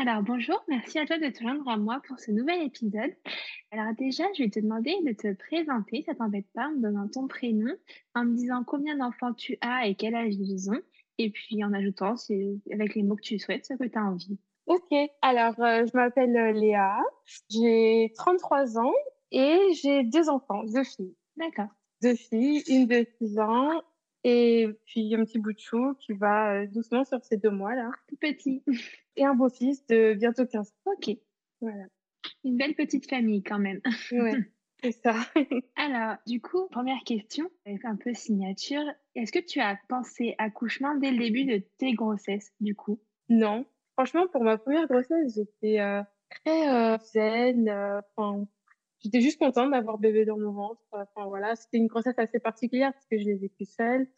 Alors bonjour, merci à toi de te joindre à moi pour ce nouvel épisode. Alors déjà, je vais te demander de te présenter, ça t'embête pas, en me donnant ton prénom, en me disant combien d'enfants tu as et quel âge ils ont, et puis en ajoutant avec les mots que tu souhaites, ce que tu as envie. Ok, alors euh, je m'appelle euh, Léa, j'ai 33 ans et j'ai deux enfants, deux filles. D'accord. Deux filles, une de 6 ans et puis un petit bout de chou qui va euh, doucement sur ces deux mois là. Tout petit. Et un beau-fils de bientôt 15 ans. Ok. Voilà. Une belle petite famille quand même. Ouais, c'est ça. Alors, du coup, première question, un peu signature. Est-ce que tu as pensé accouchement dès le début de tes grossesses, du coup? Non. Franchement, pour ma première grossesse, j'étais euh, très euh, zen. Enfin, j'étais juste contente d'avoir bébé dans mon ventre. Enfin voilà, c'était une grossesse assez particulière parce que je l'ai vécue seule.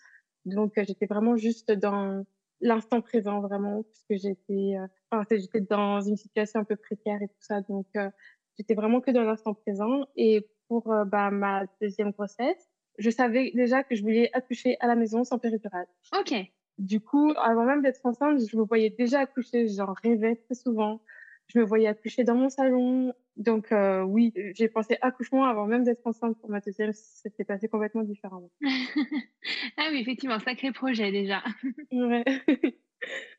Donc euh, j'étais vraiment juste dans l'instant présent vraiment puisque j'étais euh, enfin j'étais dans une situation un peu précaire et tout ça donc euh, j'étais vraiment que dans l'instant présent et pour bah ma deuxième grossesse, je savais déjà que je voulais accoucher à la maison sans péridurale. OK. Du coup, avant même d'être enceinte, je me voyais déjà accoucher, j'en rêvais très souvent. Je me voyais accoucher dans mon salon, donc euh, oui, j'ai pensé accouchement avant même d'être enceinte pour ma deuxième. C'était passé complètement différemment. ah oui, effectivement, sacré projet déjà. ouais.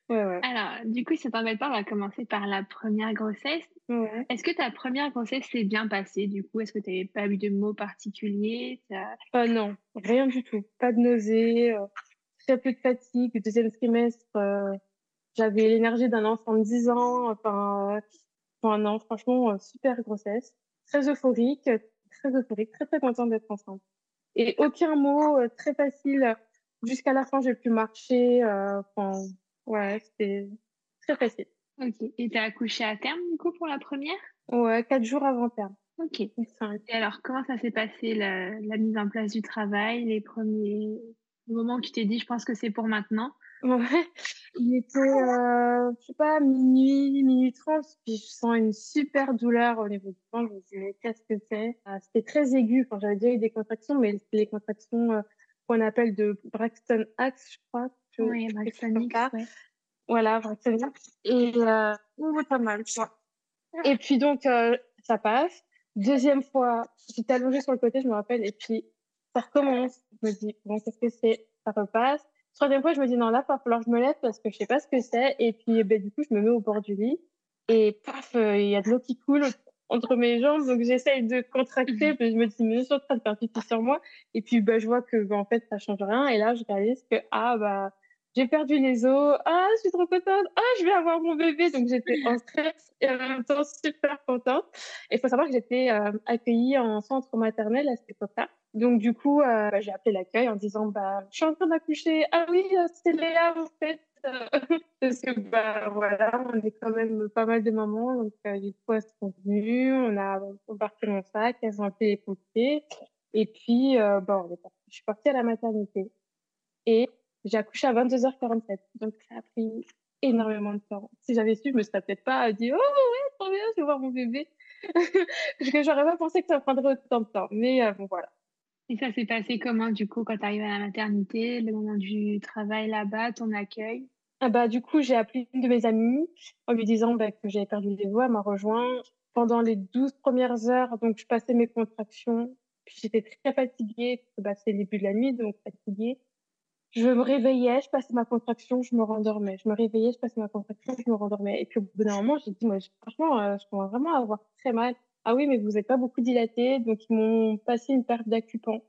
ouais, ouais. Alors, du coup, si ça t'embête pas, on va commencer par la première grossesse. Ouais. Est-ce que ta première grossesse s'est bien passée du coup? Est-ce que tu n'avais pas eu de mots particuliers? Euh, Non, rien du tout. Pas de nausées, euh, très peu de fatigue. Le deuxième trimestre, euh, j'avais l'énergie d'un enfant de 10 ans. Enfin, Non, franchement, euh, super grossesse. Très euphorique, très euphorique, très très contente d'être enceinte. Et aucun mot, euh, très facile. Jusqu'à la fin, j'ai pu marcher. Euh, enfin, ouais, c'était très facile. Ok. Et t'as accouché à terme, du coup, pour la première? Ouais, quatre jours avant terme. Ok. Et alors, comment ça s'est passé, la, la, mise en place du travail, les premiers moments où tu t'es dit, je pense que c'est pour maintenant? Ouais, il était, euh, je sais pas, minuit, minuit 30, puis je sens une super douleur au niveau du ventre. Je me dis, mais qu'est-ce que c'est? Euh, C'était très aigu. quand j'avais déjà eu des contractions, mais c'était les contractions euh, qu'on appelle de Braxton Axe, je crois. oui, Braxton Axe, ouais. Voilà, Braxton Axe. Et euh, pas mal, tu vois. Et puis donc, euh, ça passe. Deuxième fois, j'étais allongée sur le côté, je me rappelle, et puis ça recommence. Je me dis, bon, qu'est-ce que c'est? Ça repasse. Troisième fois, je me dis non, là, il va falloir que je me lève parce que je sais pas ce que c'est. Et puis, ben, du coup, je me mets au bord du lit et paf, euh, il y a de l'eau qui coule entre mes jambes. Donc, j'essaye de contracter. Puis, je me dis, mais je suis en train de faire pipi sur moi. Et puis, ben, je vois que, ben, en fait, ça change rien. Et là, je réalise que, ah, bah, j'ai perdu les os. Ah, je suis trop contente. Ah, je vais avoir mon bébé. Donc, j'étais en stress et en même temps super contente. Et il faut savoir que j'étais euh, accueillie en centre maternel à cette époque-là. Donc du coup, euh, bah, j'ai appelé l'accueil en disant bah je suis en train d'accoucher. Ah oui, euh, c'est Léa en fait. Parce que bah voilà, on est quand même pas mal de mamans, donc euh, du coup elles sont venues, on a embarqué mon sac, elles ont appelé les pompiers, et puis euh, bon, je suis partie à la maternité et j'ai accouché à 22h47, donc ça a pris énormément de temps. Si j'avais su, je me serais peut-être pas dit oh ouais, trop bien, je vais voir mon bébé, parce que j'aurais pas pensé que ça prendrait autant de temps. Mais bon voilà. Et ça s'est passé comment, du coup, quand tu arrives à la maternité, le moment du travail là-bas, ton accueil? Ah bah, Du coup, j'ai appelé une de mes amies en lui disant bah, que j'avais perdu les voix. Elle m'a rejoint. Pendant les 12 premières heures, donc je passais mes contractions. Puis j'étais très fatiguée, bah, c'est le début de la nuit, donc fatiguée. Je me réveillais, je passais ma contraction, je me rendormais. Je me réveillais, je passais ma contraction, je me rendormais. Et puis au bout d'un moment, j'ai dit, moi, franchement, euh, je commence vraiment à avoir très mal. Ah oui, mais vous n'êtes pas beaucoup dilaté. Donc, ils m'ont passé une perte d'accupant.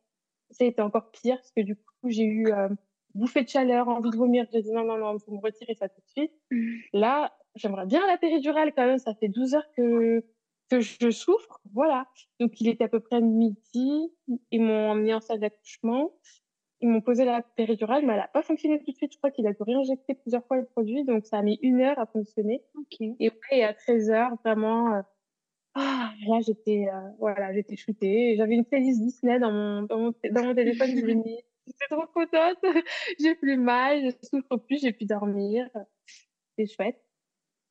Ça a été encore pire parce que du coup, j'ai eu euh, bouffée de chaleur, envie de vomir. J'ai dit non, non, non, vous me retirez ça tout de suite. Mmh. Là, j'aimerais bien la péridurale quand même. Ça fait 12 heures que, que je souffre. Voilà. Donc, il était à peu près midi. Ils m'ont emmené en salle d'accouchement. ils m'ont posé la péridurale, mais elle n'a pas fonctionné tout de suite. Je crois qu'il a dû réinjecter plusieurs fois le produit, donc ça a mis une heure à fonctionner. Et ouais, à 13 heures, vraiment, euh, ah, là, j'étais, euh, voilà, j'étais shootée. J'avais une playlist Disney dans mon, dans mon, dans mon téléphone. j'étais trop contente. j'ai plus mal, je souffre plus, j'ai pu dormir. C'est chouette.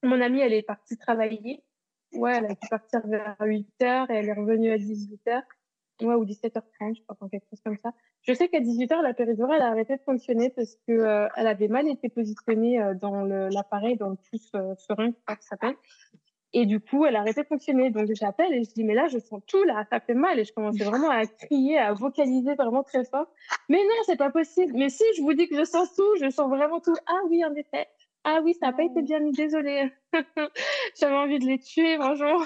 Mon amie, elle est partie travailler. Ouais, elle a pu partir vers 8 heures et elle est revenue à 18 heures. Ouais, ou 17h30, je crois, quelque chose comme ça. Je sais qu'à 18h, la péridurale a arrêté de fonctionner parce que euh, elle avait mal été positionnée euh, dans l'appareil, dans le pouce euh, serein, je crois que ça s'appelle. Et du coup, elle a arrêté de fonctionner. Donc, j'appelle et je dis, mais là, je sens tout, là, ça fait mal. Et je commençais vraiment à crier, à vocaliser vraiment très fort. Mais non, c'est pas possible. Mais si, je vous dis que je sens tout, je sens vraiment tout. Ah oui, en effet. Ah oui, ça n'a pas été bien mis, désolée. J'avais envie de les tuer, franchement.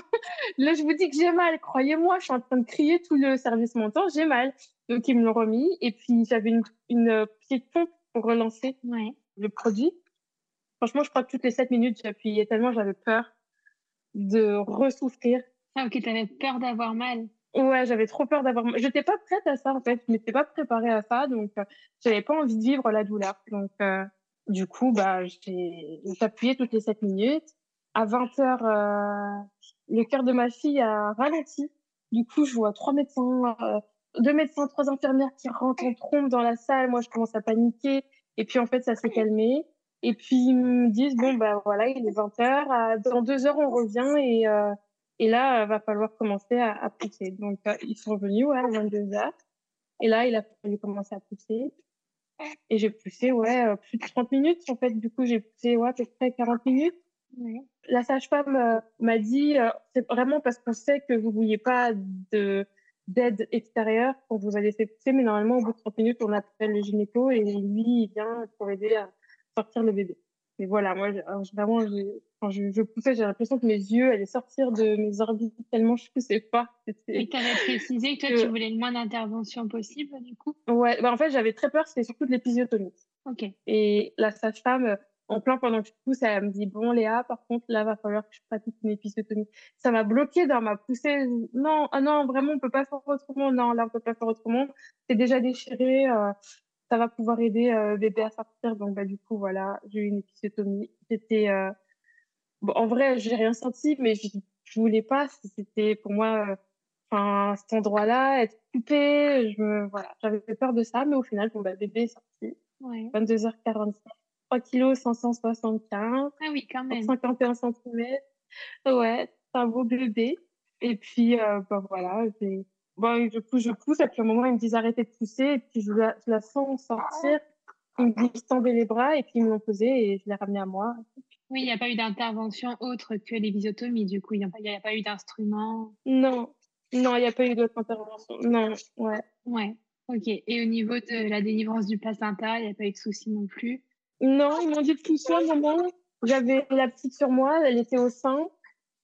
Là, je vous dis que j'ai mal. Croyez-moi, je suis en train de crier tout le service montant, j'ai mal. Donc, ils me l'ont remis. Et puis, j'avais une, une petite pompe pour relancer le produit. Franchement, je crois que toutes les 7 minutes, j'appuyais tellement j'avais peur de ressouffrir. Ah, ok, t'avais peur d'avoir mal. Ouais, j'avais trop peur d'avoir mal. J'étais pas prête à ça, en fait. Je m'étais pas préparée à ça, donc euh, j'avais pas envie de vivre la douleur. Donc, euh, du coup, bah, j'ai appuyé toutes les 7 minutes. À 20 heures, euh, le cœur de ma fille a ralenti. Du coup, je vois trois médecins, euh, deux médecins, trois infirmières qui rentrent en trompe dans la salle. Moi, je commence à paniquer. Et puis, en fait, ça s'est calmé. Et puis, ils me disent, bon, bah voilà, il est 20 heures. Dans deux heures, on revient. Et, euh, et là, il va falloir commencer à, à pousser. Donc, euh, ils sont revenus, ouais, à 22 heures. Et là, il a fallu commencer à pousser. Et j'ai poussé, ouais, euh, plus de 30 minutes. En fait, du coup, j'ai poussé, ouais, à peu près 40 minutes. La sage-femme euh, m'a dit, euh, c'est vraiment parce qu'on sait que vous vouliez pas de d'aide extérieure quand vous allez pousser, mais normalement, au bout de 30 minutes, on appelle le gynéco et lui, il vient pour aider à sortir le bébé. Mais voilà, moi, vraiment, quand je, je poussais, j'ai l'impression que mes yeux allaient sortir de mes orbites tellement je poussais pas. Et tu avais précisé que toi, tu voulais le moins d'intervention possible, du coup? Ouais, bah en fait, j'avais très peur, c'était surtout de l'épisiotomie. Ok. Et la sage-femme, en plein pendant que je pousse, elle me dit, bon, Léa, par contre, là, va falloir que je pratique une épisiotomie. Ça m'a bloqué dans ma poussée. Non, ah non, vraiment, on peut pas faire autrement. Non, là, on peut pas faire autrement. C'est déjà déchiré. Euh, ça va pouvoir aider euh, bébé à sortir. Donc, bah, du coup, voilà, j'ai eu une épisiotomie. C'était, euh... bon, en vrai, j'ai rien senti, mais je, je voulais pas. C'était pour moi, euh, enfin, cet endroit-là, être coupé. Je me, voilà, j'avais peur de ça, mais au final, bon, bah, bébé est sorti. Ouais. 22h45. 3 kg 575. Ah oui, quand même. 51 cm. Ouais, c'est un beau bébé. Et puis, euh, bah, voilà, j'ai, bon, je pousse, je pousse, et puis à un moment, ils me disent arrêtez de pousser, et puis je la, je la sens sortir. Ils me disent tendez les bras, et puis ils me l'ont posé, et je l'ai ramené à moi. Oui, il n'y a pas eu d'intervention autre que les visiotomies, du coup, il n'y a, a pas eu d'instrument. Non, non, il n'y a pas eu d'autre intervention. Non, ouais. Ouais, ok. Et au niveau de la délivrance du placenta, il n'y a pas eu de souci non plus? Non, ils m'ont dit de pousser un moment. J'avais la petite sur moi, elle était au sein.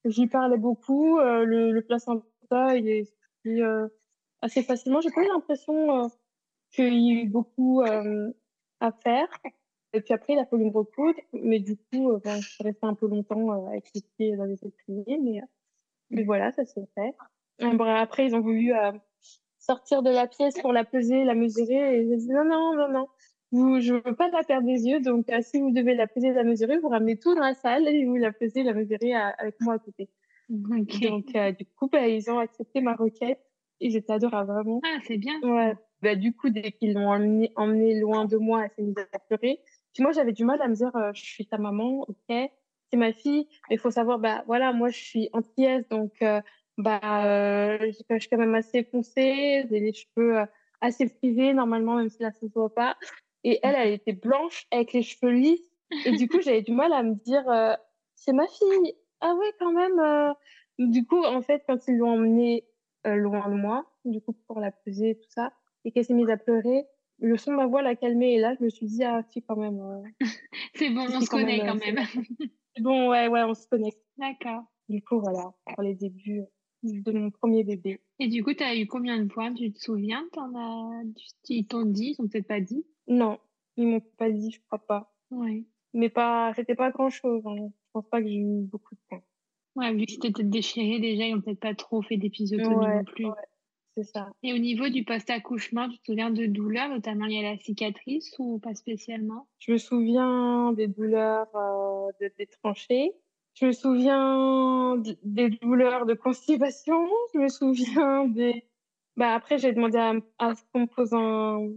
J'y parlais beaucoup. euh, le, le placenta, il est sorti, euh, assez facilement. J'ai pas eu l'impression euh, qu'il y a eu beaucoup euh, à faire. Et puis après, il a fallu me recoudre. Mais du coup, bon, je suis un peu longtemps avec les pieds dans les étriers. Mais, mais voilà, ça s'est fait. Bon, après, ils ont voulu sortir de la pièce pour la peser, la mesurer. Et j'ai dit non, non, non, non. Vous, je veux pas la perdre des yeux. Donc, si vous devez la peser, la mesurer, vous ramenez tout dans la salle et vous la pesez, la mesurez avec moi à côté. Ok. Donc, euh, du coup, bah, ils ont accepté ma requête et j'étais adorable, vraiment. Ah, c'est bien. Ouais. Bah, du coup, dès qu'ils l'ont emmené, emmené loin de moi, elle s'est mise à pleurer. Puis moi, j'avais du mal à me dire, euh, je suis ta maman, ok, c'est ma fille. Mais il faut savoir, bah, voilà, moi, je suis antillaise, donc, euh, bah, euh, je je suis quand même assez foncée, j'ai les cheveux euh, assez frisés, normalement, même si là, ça se voit pas. Et elle, elle était blanche, avec les cheveux lisses. Et du coup, j'avais du mal à me dire, euh, c'est ma fille. Ah ouais, quand même. euh. Du coup, en fait, quand ils l'ont emmenée euh, loin de moi, du coup, pour la peser et tout ça, et qu'elle s'est mise à pleurer, le son de ma voix l'a calmée. Et là, je me suis dit, ah, si, quand même. euh, C'est bon, on si, se quand connaît même, quand euh, même. c'est bon, ouais, ouais, on se connecte. D'accord. Du coup, voilà, pour les débuts de mon premier bébé. Et du coup, tu as eu combien de points Tu te souviens? T'en as... Ils t'ont dit Ils t'ont peut-être pas dit? Non, ils m'ont pas dit, je crois pas. Ouais. Mais pas, c'était pas grand chose. Hein. Je pense pas que j'ai eu beaucoup de points. Ouais, vu que c'était peut-être déchiré déjà, ils ont peut-être pas trop fait d'épisotomie Ouais, non plus. ouais. c'est ça. Et au niveau du post-accouchement, tu te souviens de douleurs, notamment liées à la cicatrice ou pas spécialement? Je me souviens des douleurs euh, de, des tranchées. Je me souviens des douleurs de constipation. Je me souviens des. Bah, après, j'ai demandé à, à ce qu'on me pose un,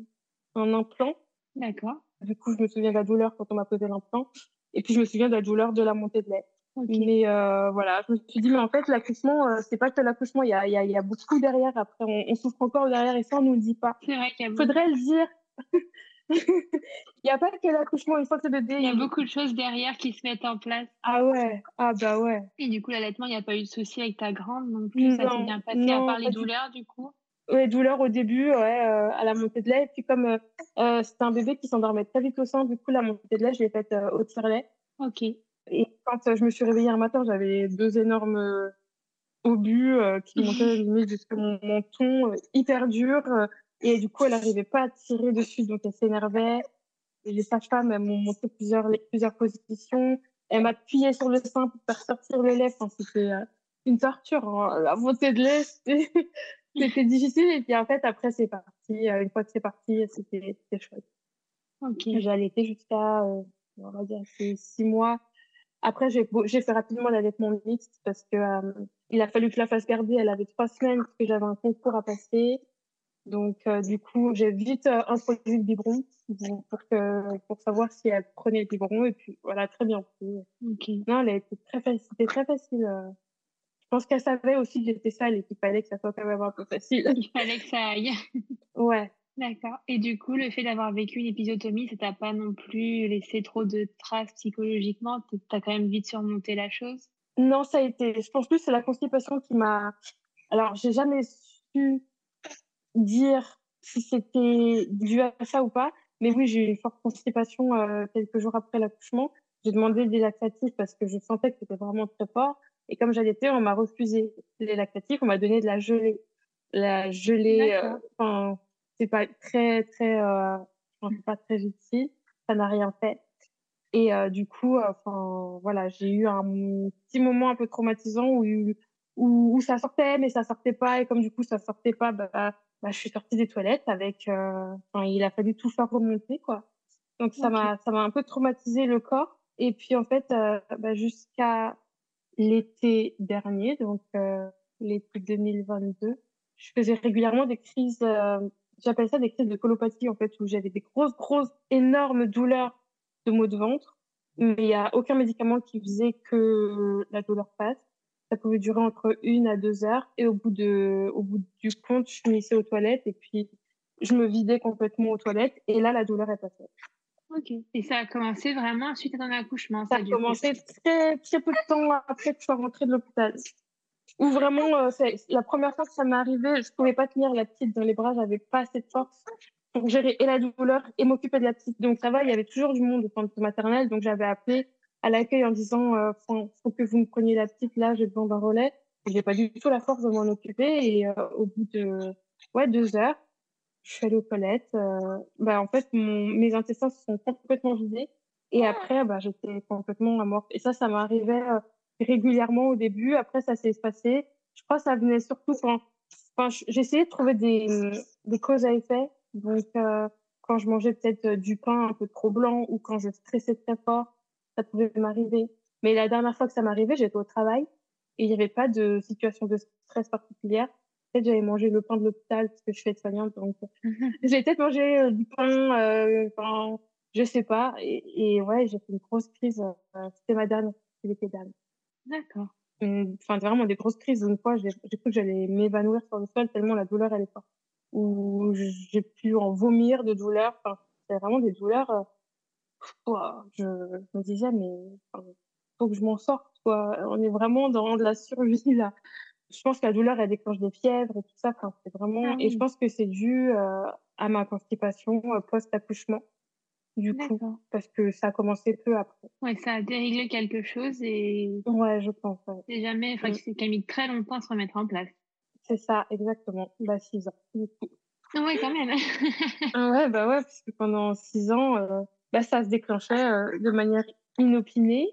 un implant. D'accord. Du coup, je me souviens de la douleur quand on m'a posé l'implant. Et puis, je me souviens de la douleur de la montée de lait. Mais euh, voilà, je me suis dit, mais en fait, l'accouchement, euh, c'est pas que l'accouchement, il y a, y, a, y a beaucoup derrière. Après, on, on, souffre encore derrière et ça, on nous le dit pas. C'est vrai qu'il y a Faudrait le dire. Il n'y a pas que l'accouchement, une fois que bébé. Il y a beaucoup de choses derrière qui se mettent en place. Ah ouais, ah bah ouais. Et du coup, l'allaitement, il n'y a pas eu de souci avec ta grande non plus. ça s'est bien passé à part les douleurs, du coup Oui, douleurs au début, ouais, euh, à la montée de lait. Et puis, comme euh, euh, c'était un bébé qui s'endormait très vite au sein, du coup, la montée de lait, je l'ai faite au tire-lait. Ok. Et quand je me suis réveillée un matin, j'avais deux énormes obus qui montaient limite jusqu'à mon menton, hyper durs. Et du coup, elle n'arrivait pas à tirer dessus, donc elle s'énervait. Les sages-femmes, elles m'ont montré plusieurs, plusieurs positions. Elle m'a appuyé sur le sein pour faire sortir le lait. Enfin, c'était une torture. Hein. La montée de lait, c'était difficile. Et puis en fait, après, c'est parti. Une fois que c'est parti, c'était chouette. Okay. J'ai allaité jusqu'à, euh, on va dire, six mois. Après, j'ai fait rapidement l'allaitement mixte parce que euh, il a fallu que la fasse garder. Elle avait trois semaines parce que j'avais un concours à passer. Donc, euh, du coup, j'ai vite euh, introduit le biberon pour, que, pour savoir si elle prenait le biberon. Et puis, voilà, très bien pris. Okay. Non, elle a été très facile. C'était très facile. Je pense qu'elle savait aussi que j'étais sale et qu'il fallait que ça soit quand même un peu facile. Il fallait que ça aille. ouais. D'accord. Et du coup, le fait d'avoir vécu une épisiotomie, ça t'a pas non plus laissé trop de traces psychologiquement? T'as quand même vite surmonté la chose? Non, ça a été. Je pense plus c'est la constipation qui m'a. Alors, j'ai jamais su dire si c'était dû à ça ou pas. Mais oui, j'ai eu une forte constipation euh, quelques jours après l'accouchement. J'ai demandé des lactatifs parce que je sentais que c'était vraiment très fort. Et comme j'allaitais, on m'a refusé les lactatifs. On m'a donné de la gelée. La gelée, euh, enfin, c'est pas très, très, euh, pas très utile. Ça n'a rien fait. Et euh, du coup, enfin, voilà, j'ai eu un petit moment un peu traumatisant où, où, où ça sortait, mais ça sortait pas. Et comme du coup, ça sortait pas, bah, bah, je suis sortie des toilettes avec, euh, enfin, il a fallu tout faire remonter, quoi. Donc, ça m'a, ça m'a un peu traumatisé le corps. Et puis, en fait, euh, bah, jusqu'à l'été dernier, donc euh, l'été 2022, je faisais régulièrement des crises, euh, j'appelle ça des crises de colopathie, en fait, où j'avais des grosses, grosses, énormes douleurs de maux de ventre. Mais il n'y a aucun médicament qui faisait que la douleur passe. Ça pouvait durer entre une à deux heures. Et au bout, de, au bout du compte, je finissais aux toilettes et puis je me vidais complètement aux toilettes. Et là, la douleur est passée. Ok. Et ça a commencé vraiment suite à ton accouchement Ça, ça a commencé très, très peu de temps après que je sois rentrée de l'hôpital. Où vraiment, euh, la première fois que ça m'est arrivé, je pouvais pas tenir la petite dans les bras, j'avais pas assez de force pour gérer et la douleur et m'occuper de la petite. Donc ça va, il y avait toujours du monde au centre maternel, donc j'avais appelé à l'accueil en disant euh, faut, faut que vous me preniez la petite là, j'ai besoin d'un relais. J'ai pas du tout la force de m'en occuper et euh, au bout de ouais deux heures, je suis allée aux toilettes. Euh, bah en fait mon, mes intestins se sont complètement vidés et après bah j'étais complètement amorphe. Et ça, ça m'arrivait euh, régulièrement au début. Après ça s'est espacé. Je crois que ça venait surtout quand enfin j'essayais de trouver des des causes à effet. Donc euh, quand je mangeais peut-être du pain un peu trop blanc ou quand je stressais très fort ça pouvait m'arriver. Mais la dernière fois que ça m'arrivait, j'étais au travail et il n'y avait pas de situation de stress particulière. Peut-être j'avais mangé le pain de l'hôpital parce que je suis aide-soignante, donc j'ai peut-être mangé euh, du pain, euh, enfin, je sais pas. Et, et ouais, j'ai fait une grosse crise. Euh, C'était ma dernière, c'était dernière. D'accord. Enfin, vraiment des grosses crises. Une fois, j'ai cru que j'allais m'évanouir sur le sol tellement la douleur elle est forte. Ou j'ai pu en vomir de douleur. Enfin, c'est vraiment des douleurs. Euh, je, je me disais, mais enfin, faut que je m'en sorte. Quoi. On est vraiment dans de la survie là. Je pense que la douleur, elle déclenche des fièvres et tout ça. Enfin, c'est vraiment. Ah oui. Et je pense que c'est dû euh, à ma constipation euh, post-accouchement. Du coup, parce que ça a commencé peu après. Ouais, ça a déréglé quelque chose et. Ouais, je pense. Ouais. C'est jamais, enfin, qui a mis très longtemps à se remettre en place. C'est ça, exactement. Bah, six ans. Du coup. Ah ouais, quand même. Ah ouais, bah ouais, parce que pendant six ans, euh, bah, ça se déclenchait euh, de manière inopinée.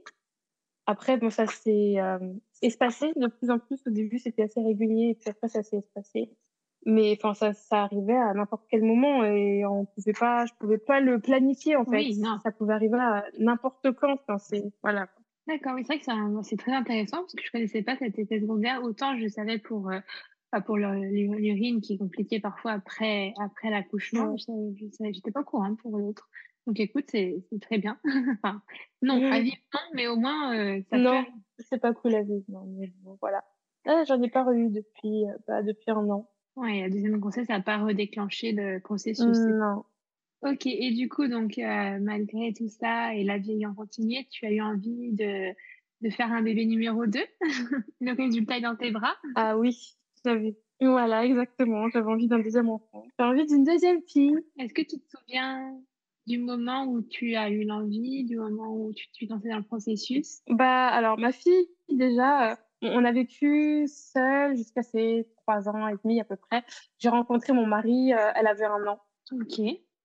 Après, bon, ça s'est euh, espacé de plus en plus. Au début, c'était assez régulier, et puis après, ça s'est espacé. mais enfin ça, ça arrivait à n'importe quel moment et on pouvait pas, je pouvais pas le planifier en fait. Oui, non. Ça pouvait arriver à n'importe quand. Enfin, c'est voilà. D'accord, oui, c'est vrai que c'est très intéressant parce que je connaissais pas cet effet secondaire. Autant je savais pour, euh, pour l'urine qui est compliqué parfois après, après l'accouchement. Ouais. Je J'étais pas au courant pour l'autre. Donc écoute, c'est c'est très bien. enfin, non, Ouais. à vivre, non, mais au moins, euh, ça non, c'est pas cool à vivre. Non, mais bon, voilà. Ah, j'en ai pas eu depuis, euh, bah, depuis un an. Ouais, la deuxième grossesse n'a pas redéclenché le processus. Non. Ok, et du coup, donc, euh, malgré tout ça et la vie ayant continué, tu as eu envie de, de faire un bébé numéro 2. Le résultat est dans tes bras? Ah oui, j'avais. Voilà, exactement. J'avais envie d'un deuxième enfant. J'ai envie d'une deuxième fille. Est-ce que tu te souviens du moment où tu as eu l'envie, du moment où tu t'es lancée dans le processus? Bah, alors, ma fille, déjà, euh, on a vécu seule jusqu'à ses trois ans et demi à peu près. J'ai rencontré mon mari, euh, elle avait un an. Ok,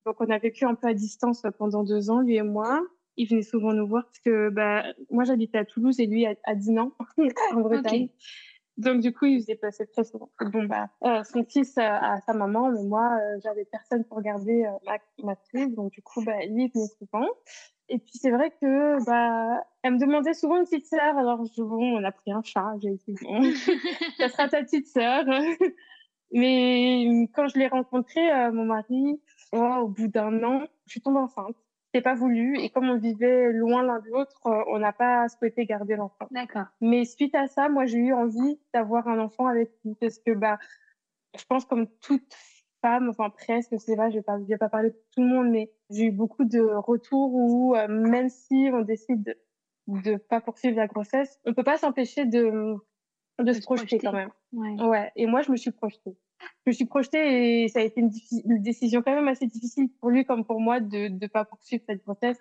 Donc, on a vécu un peu à distance euh, pendant deux ans, lui et moi. Il venait souvent nous voir parce que bah, moi, j'habitais à Toulouse et lui à, à Dinan, en Bretagne. Donc, du coup, il se déplaçait très souvent. Bon, bah, euh, son fils euh, a sa maman, mais moi, euh, j'avais personne pour garder euh, ma, ma fille. Donc, du coup, bah, lui, venait souvent. Et puis, c'est vrai que, bah, elle me demandait souvent une petite sœur. Alors, je, bon, on a pris un chat. J'ai dit, bon, ça sera ta petite sœur. Mais quand je l'ai rencontré, euh, mon mari, oh, au bout d'un an, je suis tombée enceinte. C'était pas voulu. Et comme on vivait loin l'un de l'autre, euh, on n'a pas souhaité garder l'enfant. d'accord. Mais suite à ça, moi, j'ai eu envie d'avoir un enfant avec lui parce que, bah, je pense comme toute femme, enfin presque, je sais pas, je vais pas, je vais pas parler pour tout le monde, mais j'ai eu beaucoup de retours où euh, même si on décide de, de pas poursuivre la grossesse, on peut pas s'empêcher de, de se se projeter projeter. quand même. Ouais. Ouais. Et moi, je me suis projetée. Je me suis projetée et ça a été une, une décision quand même assez difficile pour lui comme pour moi de ne pas poursuivre cette grossesse.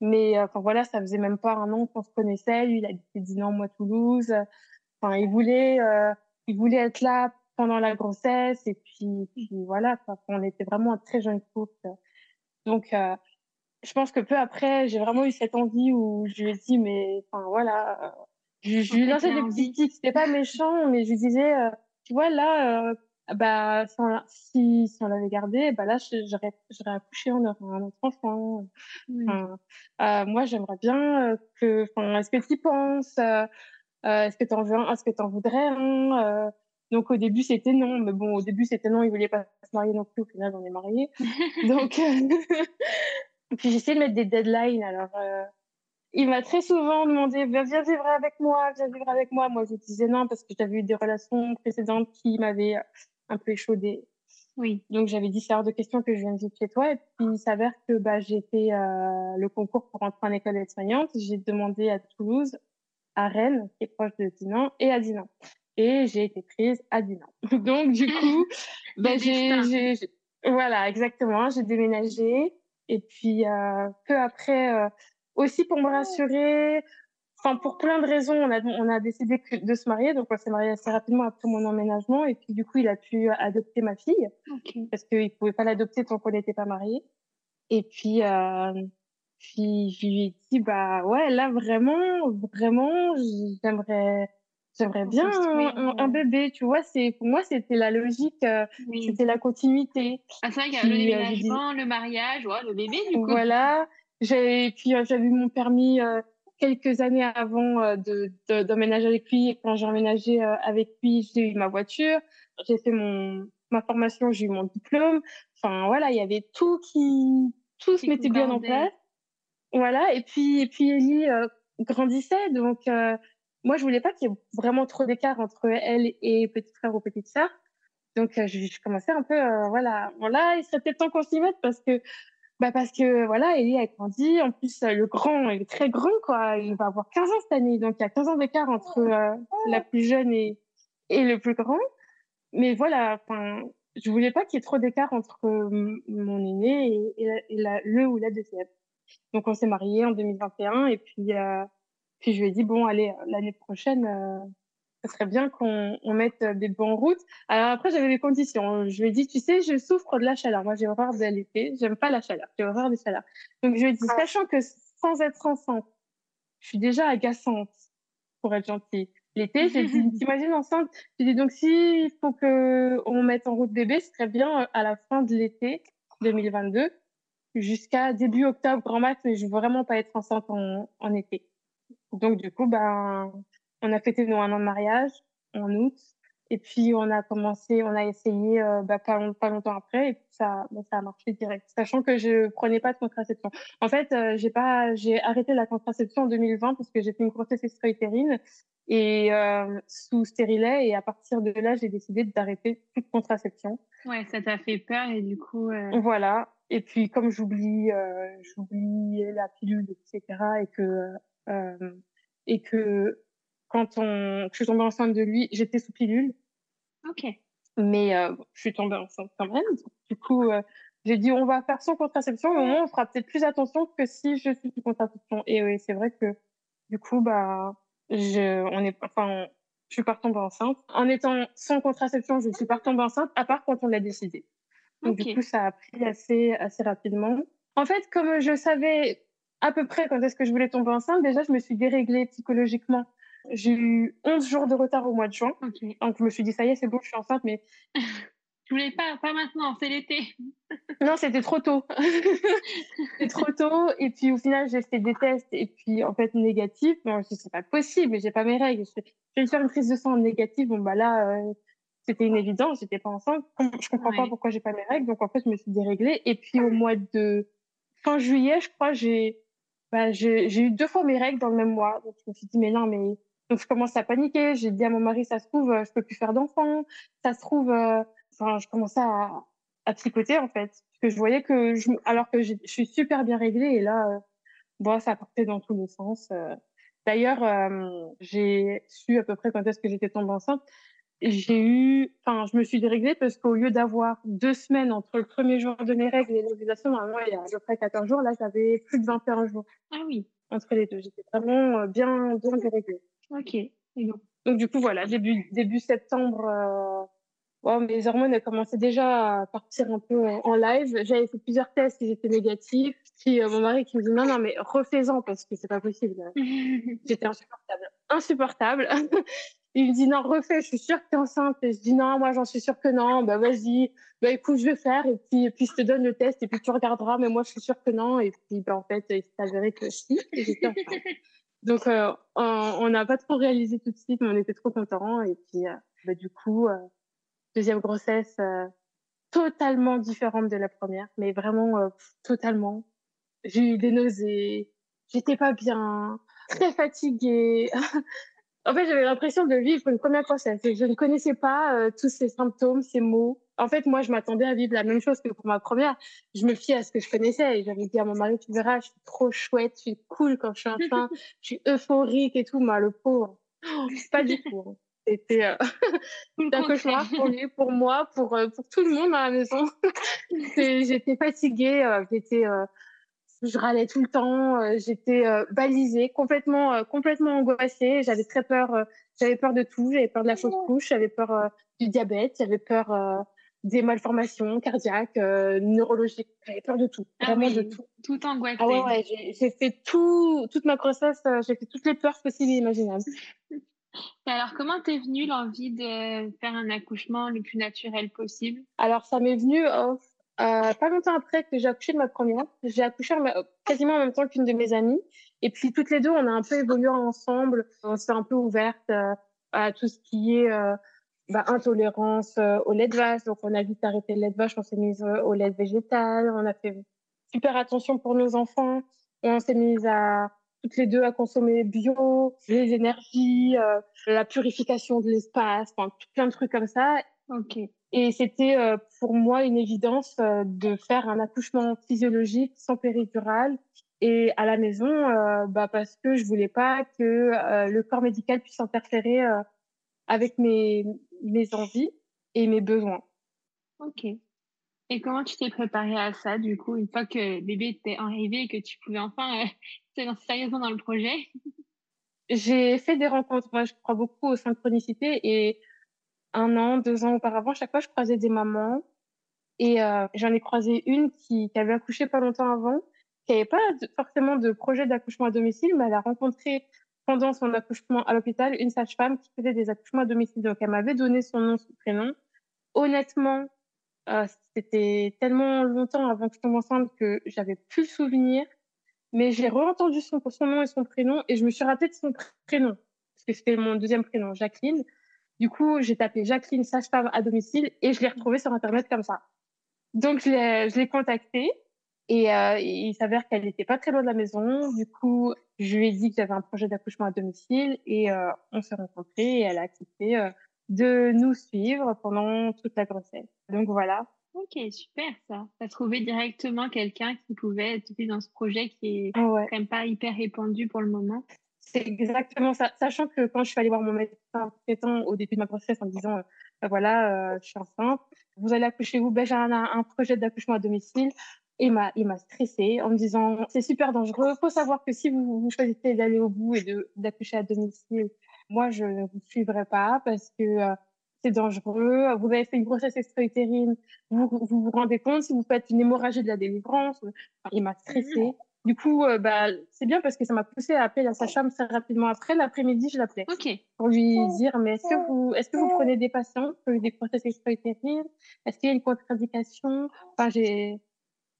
Mais euh, enfin voilà, ça faisait même pas un an qu'on se connaissait. Lui, il habitait Dinan, moi Toulouse. Enfin, il voulait, euh, il voulait être là pendant la grossesse et puis, puis voilà. quoi. on était vraiment un très jeune couple. Donc, euh, je pense que peu après, j'ai vraiment eu cette envie où je lui ai dit, mais enfin voilà, euh, je, je lui lançais des petits tics. C'était pas méchant, mais je lui disais, euh, tu vois là, euh, bah si on, si, si on l'avait gardé, bah là, j'aurais j'aurais accouché, on aurait un autre enfant. Oui. Enfin, euh, moi, j'aimerais bien euh, que, enfin, est-ce que tu y penses euh, euh, Est-ce que tu en veux Est-ce que tu en voudrais euh, Donc, au début, c'était non. Mais bon, au début, c'était non. Il voulait pas se marier non plus. Au final, on est mariés. Donc, euh, puis j'ai essayé de mettre des deadlines. Alors, euh, il m'a très souvent demandé viens, viens vivre avec moi, viens vivre avec moi. Moi, je disais non parce que j'avais eu des relations précédentes qui m'avaient euh, un peu échaudée. Oui. Donc j'avais dit c'est hors de question que je vienne vivre chez toi. Et puis il s'avère que bah, j'ai fait euh, le concours pour entrer en école d'aide-soignante. J'ai demandé à Toulouse, à Rennes, qui est proche de Dinan, et à Dinan. Et j'ai été prise à Dinan. Donc du coup, bah, j'ai, destin. j'ai, j'ai- voilà, exactement. J'ai déménagé. Et puis euh, peu après, euh, aussi pour me rassurer, enfin pour plein de raisons, on a, on a décidé que- de se marier. Donc on s'est marié assez rapidement après mon emménagement. Et puis du coup, il a pu adopter ma fille parce qu'il pouvait pas l'adopter tant qu'on n'était pas mariés. Et puis, euh, puis je lui ai dit, bah ouais, là vraiment, vraiment, j'aimerais, j'aimerais bien un, bébé, tu vois. C'est pour moi, c'était la logique, euh, Oui. c'était la continuité. Ah, vrai qu'il y a le Puis, euh, dit- déménagement, le mariage, ouais, le bébé, du coup. Voilà. J'ai puis euh, j'avais eu mon permis euh, quelques années avant euh, de de- d'emménager avec lui. Et quand j'ai emménagé euh, avec lui, j'ai eu ma voiture. J'ai fait mon ma formation, j'ai eu mon diplôme. Enfin voilà, il y avait tout qui tout se mettait bien en place. Voilà. Et puis et puis Ellie euh, grandissait, donc euh, moi je voulais pas qu'il y ait vraiment trop d'écart entre elle et petit frère ou petite sœur. Donc euh, je, je commençais un peu euh, voilà. Bon là, il serait peut-être temps qu'on s'y mette parce que bah parce que voilà, Ellie a grandi. En plus, euh, le grand, est très grand, quoi. Il va avoir 15 ans cette année. Donc, il y a 15 ans d'écart entre euh, la plus jeune et, et le plus grand. Mais voilà, enfin, je voulais pas qu'il y ait trop d'écart entre euh, mon aîné et, la- le ou la deuxième. Donc, on s'est mariés en 2021. Et puis, euh, puis je lui ai dit, bon, allez, euh, l'année prochaine, ça serait bien qu'on on mette euh, des bons en route. Alors après, j'avais des conditions. Je lui ai dit, tu sais, je souffre de la chaleur. Moi, j'ai horreur de l'été. J'aime pas la chaleur. J'ai horreur des chaleurs. Donc, je lui ai dit, sachant que sans être enceinte, je suis déjà agaçante, pour être gentille. l'été. J'ai dit, t'imagines enceinte? J'ai dit, donc s'il faut qu'on mette en route bébé, ce serait bien euh, à la fin de l'été 2022 jusqu'à début octobre, grand max, mais je veux vraiment pas être enceinte en, en été. Donc, du coup, ben, on a fêté nos un an de mariage en août. Et puis, on a commencé, on a essayé euh, bah, pas, pas, longtemps après, et puis ça, bah, ça a marché direct, sachant que je prenais pas de contraception. En fait, euh, j'ai pas, j'ai arrêté la contraception en 2020 parce que j'ai fait une grossesse extra-utérine et euh, sous stérilet, et à partir de là, j'ai décidé d'arrêter toute contraception. Ouais, ça t'a fait peur, et du coup. Voilà. Et puis, comme j'oublie, j'oublie la pilule, etc., et que et que quand on, je suis tombée enceinte de lui, j'étais sous pilule. Ok. Mais euh, je suis tombée enceinte quand même. Du coup, euh, j'ai dit on va faire sans contraception, mais au moins on fera peut-être plus attention que si je suis sous contraception. Et oui, c'est vrai que du coup, bah, je, on est, enfin, je suis pas tombée enceinte. En étant sans contraception, je ne suis pas tombée enceinte, à part quand on l'a décidé. Donc du coup, ça a pris assez, assez rapidement. En fait, comme je savais à peu près quand est-ce que je voulais tomber enceinte, déjà, je me suis déréglée psychologiquement. J'ai eu 11 jours de retard au mois de juin. Donc, je me suis dit, ça y est, c'est bon, je suis enceinte, mais. je voulais pas, pas maintenant, c'est l'été. non, c'était trop tôt. c'était trop tôt. Et puis, au final, j'ai fait des tests et puis, en fait, négatif. Bon, je c'est pas possible, mais j'ai pas mes règles. Je vais faire une prise de sang négative. Bon, bah là, euh, c'était une évidence, j'étais pas enceinte. Je comprends pas pourquoi j'ai pas mes règles. Donc, en fait, je me suis déréglée. Et puis, au mois de fin juillet, je crois, j'ai bah, j'ai eu deux fois mes règles dans le même mois. Donc, je me suis dit, mais non, mais. Donc, je commence à paniquer. J'ai dit à mon mari, ça se trouve, euh, je peux plus faire d'enfants. Ça se trouve, euh... enfin, je commençais à, à psychoter, en fait. Parce que je voyais que, je... alors que je suis super bien réglée, et là, euh... bon, ça partait dans tous les sens. Euh. D'ailleurs, euh, j'ai su à peu près quand est-ce que j'étais tombée enceinte j'ai eu, enfin, je me suis déréglée parce qu'au lieu d'avoir deux semaines entre le premier jour de mes règles et l'ovulation, normalement, il y a à peu près 14 jours, là, j'avais plus de 21 jours. Ah oui. Entre les deux. J'étais vraiment euh, bien, bien déréglée. Ok. Donc, donc, du coup, voilà, début, début septembre, euh, bon, mes hormones elles commençaient déjà à partir un peu en live. J'avais fait plusieurs tests, ils étaient négatifs. Puis euh, mon mari qui me dit non, non, mais refais-en parce que c'est pas possible. J'étais insupportable. Insupportable. Il me dit non, refais, je suis sûre que tu es enceinte. Et je dis non, moi j'en suis sûre que non. Bah vas-y, bah écoute, je vais faire et puis, et puis je te donne le test et puis tu regarderas, mais moi je suis sûre que non. Et puis bah, en fait, il s'est avéré que si, Donc euh, on n'a pas trop réalisé tout de suite, mais on était trop contents. Et puis euh, bah, du coup, euh, deuxième grossesse totalement différente de la première, mais vraiment totalement. J'ai eu des nausées, j'étais pas bien, très fatiguée. En fait, j'avais l'impression de vivre une première grossesse. Je ne connaissais pas euh, tous ces symptômes, ces mots. En fait, moi, je m'attendais à vivre la même chose que pour ma première. Je me fiais à ce que je connaissais. Et j'avais dit à mon mari, tu verras, je suis trop chouette, je suis cool quand je suis enceinte, je suis euphorique et tout. Moi, le pauvre, pas du tout. Hein. C'était euh, un cauchemar pour lui, pour moi, pour, euh, pour tout le monde à la maison. j'étais fatiguée, j'étais je râlais tout le temps, euh, j'étais euh, balisée, complètement, euh, complètement angoissée. J'avais très peur, j'avais peur de tout. J'avais peur de la fausse couche, j'avais peur du diabète, j'avais peur des malformations cardiaques, neurologiques. J'avais peur de tout, ah vraiment de tout. Tout angoissé. Ah ouais, ouais j'ai fait tout, toute ma grossesse, j'ai fait toutes les peurs possibles et imaginables. Et alors, comment t'es venue l'envie de faire un accouchement le plus naturel possible? Alors, ça m'est venu oh, euh, pas longtemps après que j'ai accouché de ma première, j'ai accouché quasiment en même temps qu'une de mes amies. Et puis toutes les deux, on a un peu évolué ensemble. On s'est un peu ouverte euh, à tout ce qui est euh, bah, intolérance euh, au lait de vache. Donc on a vite arrêté le lait de vache, on s'est mise au lait végétal. On a fait super attention pour nos enfants. on s'est mise à toutes les deux à consommer bio, les énergies, la purification de l'espace, enfin, plein de trucs comme ça. Ok. Et c'était euh, pour moi une évidence euh, de faire un accouchement physiologique sans péridurale et à la maison euh, bah parce que je voulais pas que le corps médical puisse interférer avec mes, mes envies et mes besoins. Ok. Et comment tu t'es préparée à ça, du coup, une fois que bébé était arrivé et que tu pouvais enfin te lancer sérieusement dans le projet? J'ai fait des rencontres. Moi, je crois beaucoup aux synchronicités et un an, deux ans auparavant, chaque fois, je croisais des mamans. Et euh, j'en ai croisé une qui, qui, avait accouché pas longtemps avant, qui n'avait pas forcément de projet d'accouchement à domicile, mais elle a rencontré pendant son accouchement à l'hôpital une sage-femme qui faisait des accouchements à domicile. Donc, elle m'avait donné son nom, son prénom. Honnêtement, euh, c'était tellement longtemps avant que je tombe enceinte que j'avais plus le souvenir. Mais j'ai re-entendu son, son nom et son prénom et je me suis rappelée de son prénom parce que c'était mon deuxième prénom, Jacqueline. Du coup, j'ai tapé Jacqueline sage-femme à domicile et je l'ai retrouvée sur Internet comme ça. Donc, je l'ai contactée et euh, il s'avère qu'elle n'était pas très loin de la maison. Du coup, je lui ai dit que j'avais un projet d'accouchement à domicile et euh, on s'est rencontrés et elle a accepté euh, de nous suivre pendant toute la grossesse. Donc voilà. Ok, super ça. Tu as trouvé directement quelqu'un qui pouvait t'aider dans ce projet qui est quand même pas hyper répandu pour le moment. C'est exactement ça. Sachant que quand je suis allée voir mon médecin traitant au début de ma grossesse en disant, ben voilà, je suis enceinte, vous allez accoucher où ben, J'ai un, un projet d'accouchement à domicile. Il m'a il m'a stressé en me disant c'est super dangereux. Faut savoir que si vous, vous choisissez d'aller au bout et de d'accoucher à domicile moi je ne vous suivrai pas parce que euh, c'est dangereux. Vous avez fait une grossesse extra-utérine. Vous, vous vous rendez compte si vous faites une hémorragie de la délivrance. Il m'a stressé du coup euh, bah c'est bien parce que ça m'a poussé à appeler la sage-femme très rapidement après l'après-midi je l'appelais okay. pour lui dire mais est-ce que vous est-ce que vous prenez des patients qui ont eu des grossesses extra-utérines est-ce qu'il y a une contre-indication enfin j'ai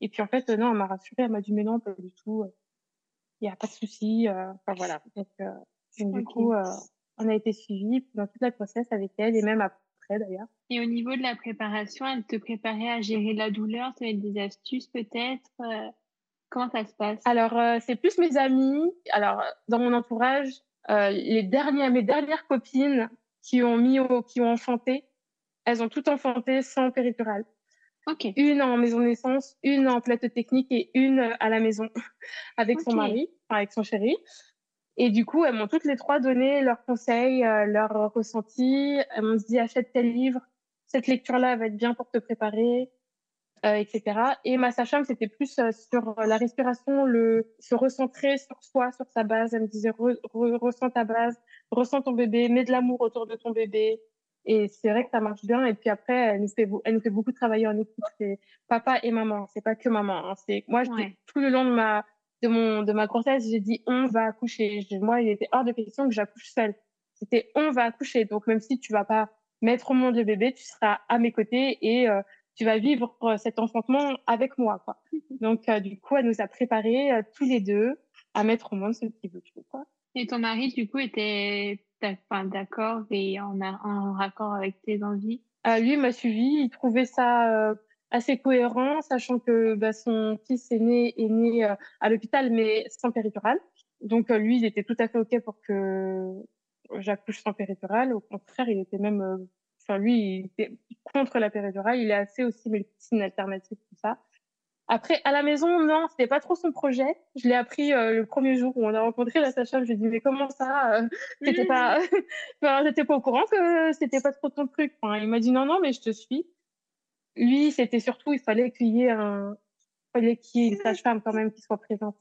et puis en fait, non, elle m'a rassurée, elle m'a dit mais non, pas du tout, il n'y a pas de souci. Euh, enfin voilà. Donc, euh, du coup, euh, on a été suivis dans toute la grossesse avec elle et même après d'ailleurs. Et au niveau de la préparation, elle te préparait à gérer la douleur, tu avais des astuces peut-être Comment ça se passe? Alors, c'est plus mes amis. Alors, dans mon entourage, les dernières, mes dernières copines qui ont mis au, qui ont enfanté, elles ont toutes enfanté sans péridurale. Une en maison de naissance, une en plateau technique et une à la maison avec son mari, avec son chéri. Et du coup, elles m'ont toutes les trois donné leurs conseils, euh, leurs ressentis. Elles m'ont dit achète tel livre, cette lecture-là va être bien pour te préparer, euh, etc. Et ma sage-femme, c'était plus euh, sur la respiration, le se recentrer sur soi, sur sa base. Elle me disait ressens ta base, ressens ton bébé, mets de l'amour autour de ton bébé, et c'est vrai que ça marche bien. Et puis après, elle nous fait, elle nous fait beaucoup travailler en équipe. C'est papa et maman. C'est pas que maman. Hein. C'est moi, tout le long de ma de mon de ma grossesse, j'ai dit on va accoucher. Moi, il était hors de question que j'accouche seule. C'était on va accoucher. Donc même si tu vas pas mettre au monde le bébé, tu seras à mes côtés et euh, tu vas vivre euh, cet enfantement avec moi. Quoi. Donc euh, du coup, elle nous a préparés tous les deux à mettre au monde ce petit bout quoi. Et ton mari, du coup, était d'accord et en, en raccord avec tes envies? Euh, Lui m'a suivi, il trouvait ça euh, assez cohérent, sachant que bah, son fils est né euh, à l'hôpital, mais sans péridurale. Donc euh, lui, il était tout à fait OK pour que j'accouche sans péridurale. Au contraire, il était même... Enfin, lui, il était contre la péridurale. Il est assez aussi médecine alternative, tout ça. Après, à la maison, non, c'était pas trop son projet. Je l'ai appris euh, le premier jour où on a rencontré la Sacha. Je lui ai dit, mais comment ça euh, C'était pas, enfin, j'étais pas au courant que c'était pas trop ton truc. Enfin, il m'a dit non, non, mais je te suis. Lui, c'était surtout, il fallait qu'il y ait un, il fallait qu'il y ait une sage-femme quand même qui soit présente.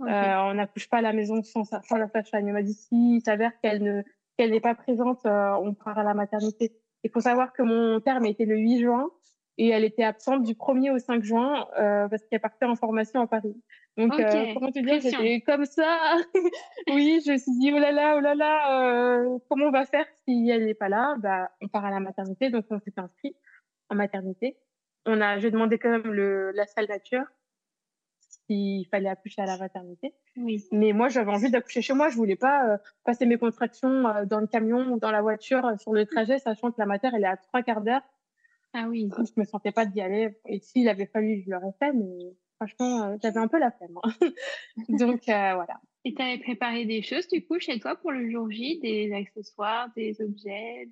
Euh, on n'accouche pas à la maison sans, sans la sage-femme. Il m'a dit, si il s'avère qu'elle ne, qu'elle n'est pas présente, euh, on part à la maternité. Il faut savoir que mon terme était le 8 juin et elle était absente du 1er au 5 juin euh, parce qu'elle partait en formation à Paris. Donc, euh, comment te dire, j'étais comme ça. oui, je me suis dit, oh là là, oh là là, euh, comment on va faire si elle n'est pas là? Bah, on part à la maternité, donc on s'est inscrit en maternité. On a, j'ai demandé quand même le, la salle nature s'il fallait accoucher à la maternité. Oui. Mais moi, j'avais envie d'accoucher chez moi. Je voulais pas euh, passer mes contractions euh, dans le camion ou dans la voiture euh, sur le trajet, sachant que la mater, elle est à trois quarts d'heure ah oui. Je me sentais pas d'y aller. Et s'il avait fallu, je l'aurais fait, mais franchement, j'avais un peu la flemme. Hein. Donc voilà. Et tu avais préparé des choses du coup chez toi pour le jour J, des accessoires, des objets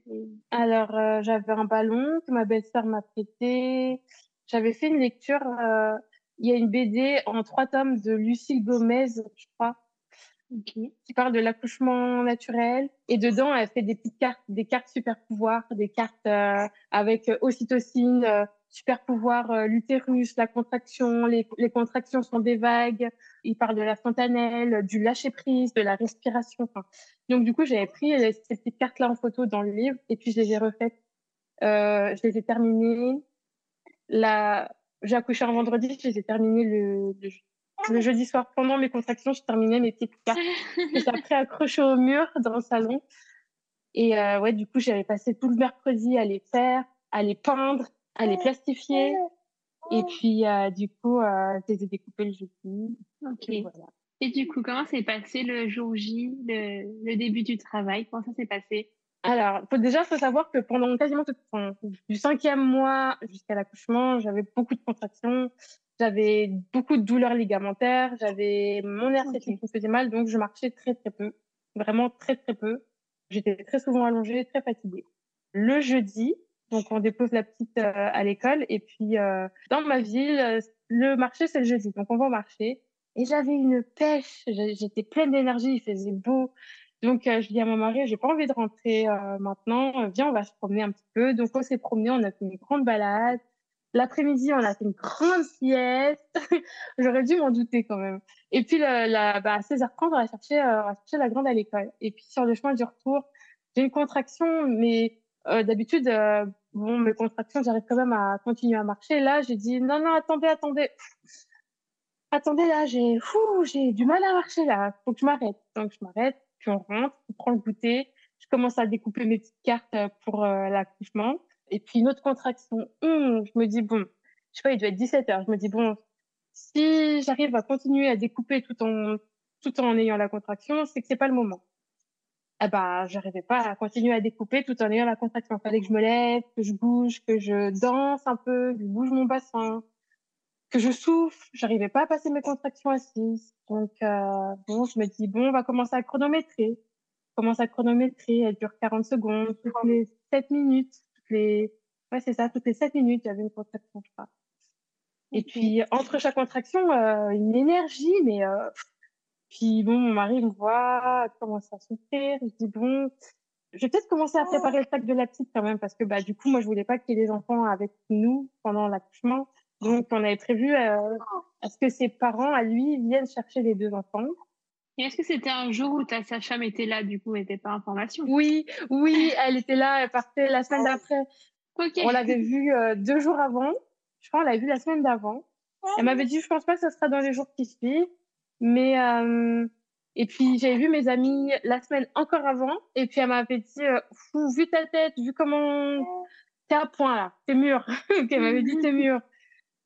Alors j'avais un ballon que ma belle-sœur m'a prêté. J'avais fait une lecture. Il y a une BD en trois tomes de Lucille Gomez, je crois, qui parle de l'accouchement naturel. Et dedans, elle fait des petites cartes, des cartes super pouvoirs, des cartes euh, avec euh, ocytocine, euh, super pouvoir, euh, l'utérus, la contraction. Les, les, contractions sont des vagues. Il parle de la fontanelle, du lâcher prise, de la respiration. Enfin, donc du coup, j'avais pris ces petites cartes-là en photo dans le livre et puis je les ai refaites. je les ai terminées. La... J'ai accouché un vendredi, je les ai terminées le, le le jeudi soir, pendant mes contractions, je terminais mes petites cartes. J'étais après accrochée au mur dans le salon. Et euh, ouais, du coup, j'avais passé tout le mercredi à les faire, à les peindre, à les plastifier. Et puis, euh, du coup, euh, je les ai découpés le jeudi. Ok. Et, voilà. et du coup, comment s'est passé le jour J, le, le début du travail? Comment ça s'est passé? Alors, faut, déjà, faut savoir que pendant quasiment tout, enfin, du cinquième mois jusqu'à l'accouchement, j'avais beaucoup de contractions, j'avais beaucoup de douleurs ligamentaires, j'avais mon nerf okay. qui me faisait mal, donc je marchais très très peu, vraiment très très peu. J'étais très souvent allongée, très fatiguée. Le jeudi, donc on dépose la petite euh, à l'école, et puis euh, dans ma ville, le marché c'est le jeudi, donc on va au marché. Et j'avais une pêche, j'étais pleine d'énergie, il faisait beau, donc, euh, je dis à mon mari, j'ai pas envie de rentrer euh, maintenant. Viens, on va se promener un petit peu. Donc, on s'est promené, on a fait une grande balade. L'après-midi, on a fait une grande sieste. J'aurais dû m'en douter quand même. Et puis, la, bah, à 16h30, on va chercher, euh, chercher la grande à l'école. Et puis, sur le chemin du retour, j'ai une contraction, mais euh, d'habitude, euh, bon, mes contractions, j'arrive quand même à continuer à marcher. Là, j'ai dit, non, non, attendez, attendez. Attendez, là, j'ai, j'ai du mal à marcher, là. Faut que je m'arrête. Donc, je m'arrête puis on rentre, on prend le goûter. Je commence à découper mes petites cartes euh, pour euh, l'accouchement. Et puis une autre contraction. Hum, je me dis, bon, je sais pas, il doit être 17 heures. Je me dis, bon, si j'arrive à continuer à découper tout en, tout en ayant la contraction, c'est que c'est pas le moment. Ah bah, j'arrivais pas à continuer à découper tout en ayant la contraction. Il fallait que je me lève, que je bouge, que je danse un peu, que je bouge mon bassin, que je souffle. J'arrivais pas à passer mes contractions assises. Donc, euh, bon, je me dis, bon, on va commencer à chronométrer. Je commence à chronométrer, elle dure 40 secondes, toutes les 7 minutes, toutes les, ouais, c'est ça, toutes les 7 minutes, j'avais une contraction, je crois. Et puis, entre chaque contraction, euh, une énergie, mais, euh, puis bon, mon mari me voit, commence à souffrir, je dis, bon, je vais peut-être commencer à préparer le sac de la petite quand même, parce que, bah, du coup, moi, je voulais pas qu'il y ait des enfants avec nous pendant l'accouchement. Donc, on avait prévu euh, à ce que ses parents, à lui, viennent chercher les deux enfants. Et est-ce que c'était un jour où ta sage-femme était là, du coup, n'était pas en formation? Oui, oui, elle était là, elle partait la semaine d'après. Okay. On l'avait vue euh, deux jours avant. Je crois qu'on l'avait vue la semaine d'avant. Elle m'avait dit, je pense pas que ce sera dans les jours qui suivent. Mais, euh, et puis, j'avais vu mes amis la semaine encore avant. Et puis, elle m'avait dit, euh, fou, vu ta tête, vu comment t'es à point là, t'es mûr. elle m'avait dit, t'es mûr.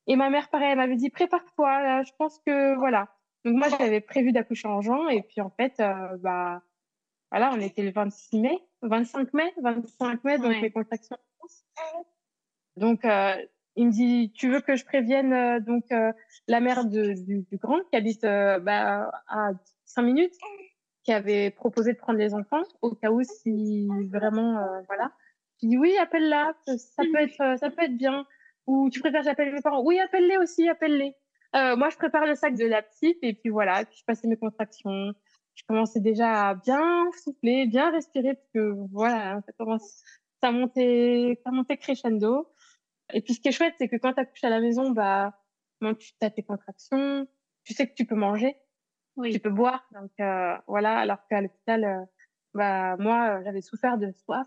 Et ma mère, pareil, elle m'avait dit prépare-toi. Je pense que voilà. Donc moi, j'avais prévu d'accoucher en juin et puis en fait, euh, bah voilà, on était le 26 mai, 25 mai, 25 mai, donc ouais. les contractions. Donc euh, il me dit tu veux que je prévienne euh, donc euh, la mère de, du, du, grand qui habite euh, bah, à 5 minutes, qui avait proposé de prendre les enfants au cas où si vraiment euh, voilà. Je dis oui, appelle-la, ça peut être ça peut être bien. Ou tu préfères j'appelle mes parents? Oui, appelle-les aussi, appelle-les. Euh, moi, je prépare le sac de la petite et puis voilà, puis je passais mes contractions. Je commençais déjà à bien souffler, bien respirer parce que voilà, ça commence, ça montait, ça montait crescendo. Et puis ce qui est chouette, c'est que quand tu accouches à la maison, bah, tu as tes contractions, tu sais que tu peux manger, oui. tu peux boire. Donc euh, voilà, alors qu'à l'hôpital, euh, bah moi, j'avais souffert de soif.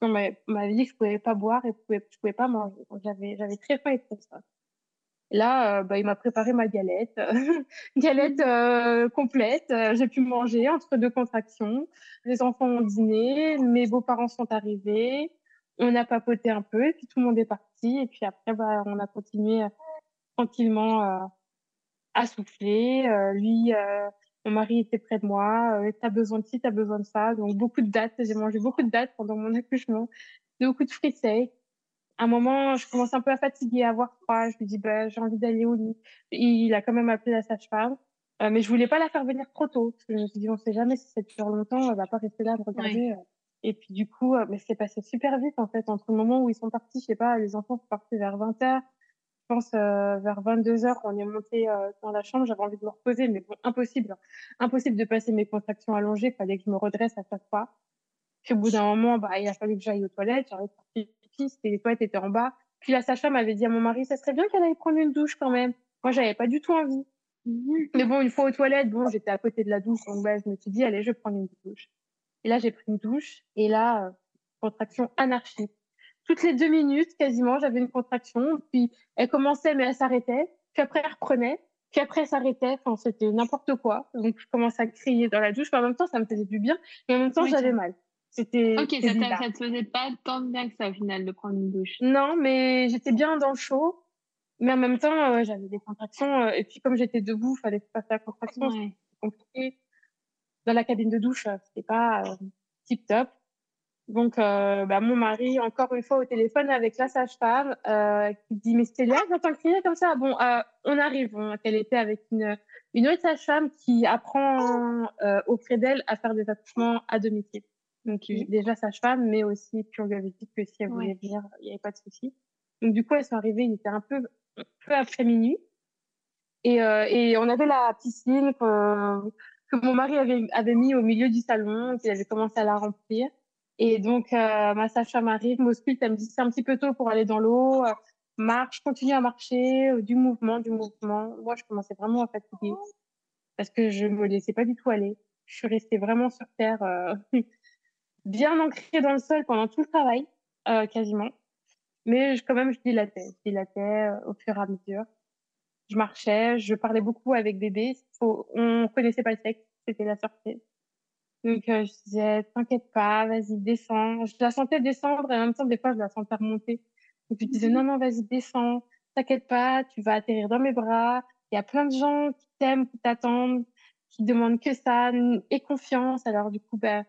qu'on m'avait dit que je pouvais pas boire et pouvais, je pouvais pas manger. J'avais, j'avais très faim et très soif. Là, euh, bah, il m'a préparé ma galette, galette euh, complète. Euh, j'ai pu manger entre deux contractions. Les enfants ont dîné, mes beaux-parents sont arrivés. On a papoté un peu et puis tout le monde est parti. Et puis après, bah, on a continué euh, tranquillement euh, à souffler. lui, mon mari était près de moi. Euh, t'as besoin de ci, t'as besoin de ça. Donc beaucoup de dates. J'ai mangé beaucoup de dates pendant mon accouchement. Beaucoup de fruits secs. À un moment, je commence un peu à fatiguer, à avoir froid. Je lui dis, bah, j'ai envie d'aller au lit. Il a quand même appelé la sage-femme. Euh, mais je voulais pas la faire venir trop tôt. Parce que je me suis dit, on sait jamais si ça dure longtemps. Elle va pas rester là à me regarder. Ouais. Et puis, du coup, euh, mais c'est passé super vite, en fait, entre le moment où ils sont partis, je sais pas, les enfants sont partis vers 20 heures je pense euh, vers 22 heures, on est monté euh, dans la chambre. J'avais envie de me reposer, mais bon, impossible, impossible de passer mes contractions allongées. Fallait que je me redresse à chaque fois. Puis au bout d'un moment, bah, il a fallu que j'aille aux toilettes. Partir pipi, les toilettes étaient en bas. Puis la sage-femme avait dit à mon mari, ça serait bien qu'elle aille prendre une douche quand même. Moi, j'avais pas du tout envie. Mais bon, une fois aux toilettes, bon, j'étais à côté de la douche, donc bah, je me suis dit, allez, je vais prendre une douche. Et là, j'ai pris une douche, et là, euh, contraction anarchique toutes les deux minutes, quasiment, j'avais une contraction. Puis elle commençait, mais elle s'arrêtait. Puis après, elle reprenait. Puis après, ça s'arrêtait. Enfin, c'était n'importe quoi. Donc, je commençais à crier dans la douche. Mais en même temps, ça me faisait du bien. Mais en même temps, j'avais mal. C'était. Ok, ça, ça te faisait pas tant de bien que ça, au final, de prendre une douche. Non, mais j'étais bien dans le chaud. Mais en même temps, euh, j'avais des contractions. Euh, et puis, comme j'étais debout, il fallait passer la contraction. C'était compliqué. Dans la cabine de douche, euh, c'était pas tip top. Donc, euh, bah, mon mari, encore une fois au téléphone avec la sage-femme, euh, qui dit, mais Stélia, j'entends crier comme ça. Bon, euh, on arrive. On, elle était avec une, une autre sage-femme qui apprend euh, auprès d'elle à faire des accouchements à domicile. Donc, déjà sage-femme, mais aussi purgavitique que si elle voulait venir, il n'y avait pas de souci. Donc, du coup, elles sont arrivées, il était un peu, peu après minuit. Et, euh, et on avait la piscine que, que mon mari avait, avait mis au milieu du salon, qu'il avait commencé à la remplir. Et donc, euh, ma sage-femme arrive, m'ausculte, elle me dit c'est un petit peu tôt pour aller dans l'eau. Euh, marche, continue à marcher, euh, du mouvement, du mouvement. Moi, je commençais vraiment à fatiguer parce que je me laissais pas du tout aller. Je suis restée vraiment sur terre, euh, bien ancrée dans le sol pendant tout le travail, euh, quasiment. Mais je, quand même, je dilatais, je dilatais au fur et à mesure. Je marchais, je parlais beaucoup avec bébé. On connaissait pas le sexe, c'était la sortie. Donc, euh, je disais, t'inquiète pas, vas-y, descends. Je la sentais descendre et en même temps, des fois, je la sentais remonter. Donc, je disais, mhm. non, non, vas-y, descends. T'inquiète pas, tu vas atterrir dans mes bras. Il y a plein de gens qui t'aiment, qui t'attendent, qui demandent que ça, et confiance. Alors, du coup, ben,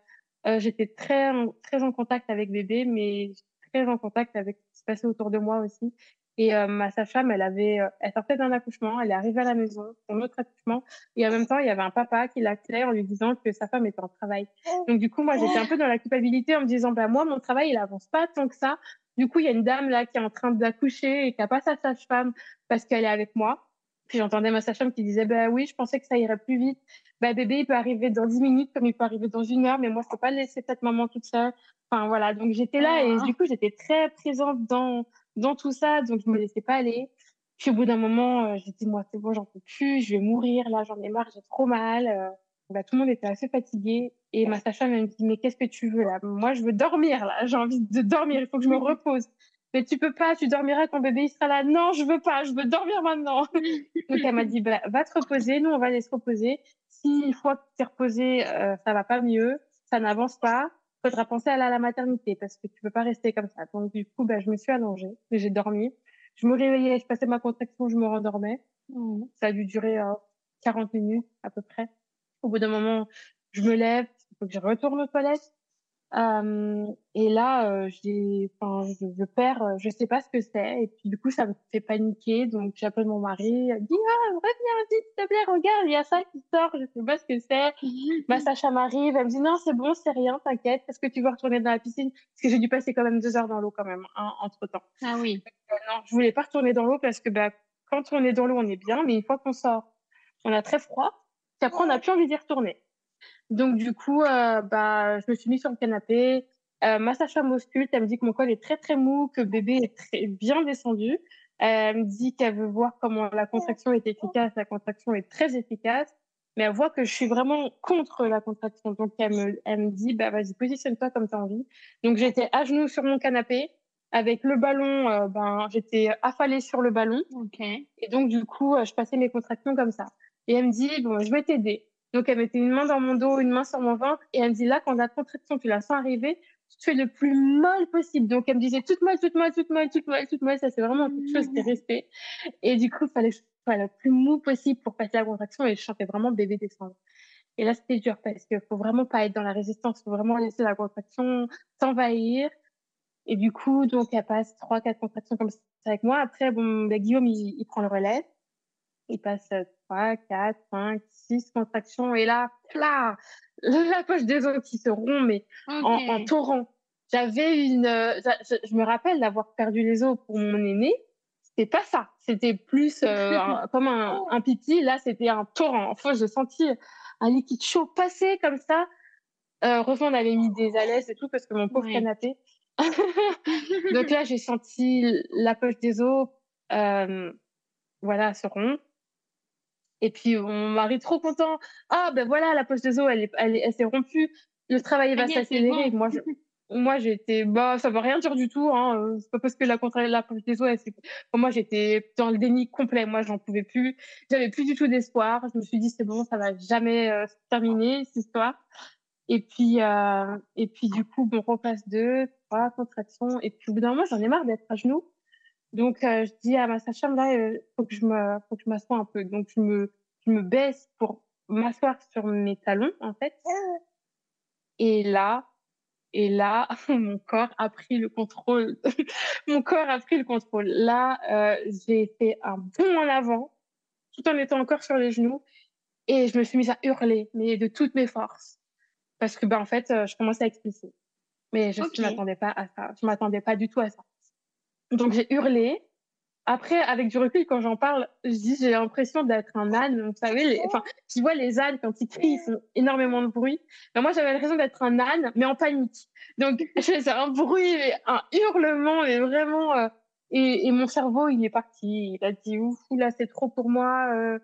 euh, j'étais très, très en contact avec bébé, mais très en contact avec ce qui se passait autour de moi aussi. Et euh, ma sage-femme, elle avait, euh, elle sortait d'un accouchement, elle est arrivée à la maison, son autre accouchement, et en même temps, il y avait un papa qui l'appelait en lui disant que sa femme était en travail. Donc du coup, moi, j'étais un peu dans la culpabilité en me disant, bah moi, mon travail, il avance pas tant que ça. Du coup, il y a une dame là qui est en train d'accoucher et qui a pas sa sage-femme parce qu'elle est avec moi. Puis j'entendais ma sage-femme qui disait, bah oui, je pensais que ça irait plus vite. Bah bébé, il peut arriver dans 10 minutes comme il peut arriver dans une heure, mais moi, je peux pas laisser cette maman toute seule. Enfin voilà, donc j'étais là et ah. du coup, j'étais très présente dans dans tout ça, donc je me laissais pas aller. Puis au bout d'un moment, euh, j'ai dit moi c'est bon, j'en peux plus, je vais mourir là, j'en ai marre, j'ai trop mal. Euh. bah, tout le monde était assez fatigué et ma sage-femme me dit mais qu'est-ce que tu veux là? Moi je veux dormir là, j'ai envie de dormir, il faut que je me repose. Mais tu peux pas, tu dormiras quand bébé il sera là. Non, je veux pas, je veux dormir maintenant. donc elle m'a dit bah, va te reposer, nous on va aller se reposer. Si une fois que tu es reposé, euh, ça va pas mieux, ça n'avance pas, faudra penser à aller à la maternité parce que tu peux pas rester comme ça. Donc du coup, bah, je me suis allongée, j'ai dormi. Je me réveillais, je passais ma contraction, je me rendormais. Mmh. Ça a dû durer euh, 40 minutes à peu près. Au bout d'un moment, je me lève, il faut que je retourne aux toilettes. Euh, et là, euh, j'ai, je, je, perds, euh, je sais pas ce que c'est, et puis du coup, ça me fait paniquer. Donc, j'appelle mon mari, elle dit ah, reviens vite, s'il te plaît, regarde, il y a ça qui sort, je sais pas ce que c'est. Ma Sacha m'arrive, elle me dit non, c'est bon, c'est rien, t'inquiète, est-ce que tu veux retourner dans la piscine? Parce que j'ai dû passer quand même deux heures dans l'eau quand même, hein, entre temps. Ah oui. Euh, non, je voulais pas retourner dans l'eau parce que bah, quand on est dans l'eau, on est bien, mais une fois qu'on sort, on a très froid. Puis après, on n'a plus envie d'y retourner. Donc du coup, euh, bah, je me suis mise sur le canapé. Euh, ma sage-femme elle me dit que mon col est très très mou, que bébé est très bien descendu. Elle me dit qu'elle veut voir comment la contraction est efficace. La contraction est très efficace, mais elle voit que je suis vraiment contre la contraction. Donc elle me, elle me dit, bah vas-y, positionne-toi comme tu as envie. Donc j'étais à genoux sur mon canapé avec le ballon. Euh, ben j'étais affalée sur le ballon. Okay. Et donc du coup, euh, je passais mes contractions comme ça. Et elle me dit, bon, je vais t'aider. Donc, elle mettait une main dans mon dos, une main sur mon ventre. Et elle me dit, là, quand la contraction, tu la sens arriver, tu te fais le plus mal possible. Donc, elle me disait, toute mal, toute mal, toute mal, toute mal, toute mal. Ça, c'est vraiment quelque chose qui est resté. Et du coup, il fallait que je sois le plus mou possible pour passer la contraction. Et je chantais vraiment bébé descendre. Et là, c'était dur parce qu'il faut vraiment pas être dans la résistance. Faut vraiment laisser la contraction s'envahir. Et du coup, donc, elle passe trois, quatre contractions comme ça avec moi. Après, bon, ben, Guillaume, il, il prend le relais. Il passe 3, 4, 5, 6 contractions. Et là, là, la poche des os qui se rompt, mais en, en, torrent. J'avais une, je, me rappelle d'avoir perdu les os pour mon aîné. C'était pas ça. C'était plus euh, comme un, un, pipi. Là, c'était un torrent. Enfin, j'ai senti un liquide chaud passer comme ça. Euh, heureusement, on avait mis des alaises et tout parce que mon pauvre canapé. Donc là, j'ai senti la poche des os, euh, voilà, se rompre. Et puis mon mari trop content. Ah ben voilà, la poche des os, elle, est, elle, elle s'est rompue. Le travail va s'accélérer. Moi, je... moi, j'étais, bah, ça veut rien dire du tout. Hein. C'est pas parce que la la des os, c'est... moi, j'étais dans le déni complet. Moi, j'en pouvais plus. J'avais plus du tout d'espoir. Je me suis dit, c'est bon, ça va jamais euh, se terminer cette histoire. Et puis, euh, et puis du coup, on repasse deux, trois contractions. Et puis au bout d'un moment, j'en ai marre d'être à genoux. Donc, euh, je dis à ma sage-femme là, euh, faut que je me, faut que je m'assoie un peu. Donc, je me, je me baisse pour m'asseoir sur mes talons, en fait. Et là, et là, mon corps a pris le contrôle. mon corps a pris le contrôle. Là, euh, j'ai fait un bond en avant, tout en étant encore sur les genoux, et je me suis mise à hurler, mais de toutes mes forces, parce que ben en fait, euh, je commençais à expulser. Mais je ne m'attendais pas à ça. Je m'attendais pas du tout à ça. Donc j'ai hurlé. Après, avec du recul, quand j'en parle, je dis j'ai l'impression d'être un âne. Vous savez, les... enfin, tu vois les ânes quand ils crient, ils font énormément de bruit. Mais moi, j'avais l'impression d'être un âne, mais en panique. Donc je faisais un bruit, un hurlement, et vraiment. Euh, et, et, mon cerveau, il est parti. Il a dit ouf, là, c'est trop pour moi. Euh...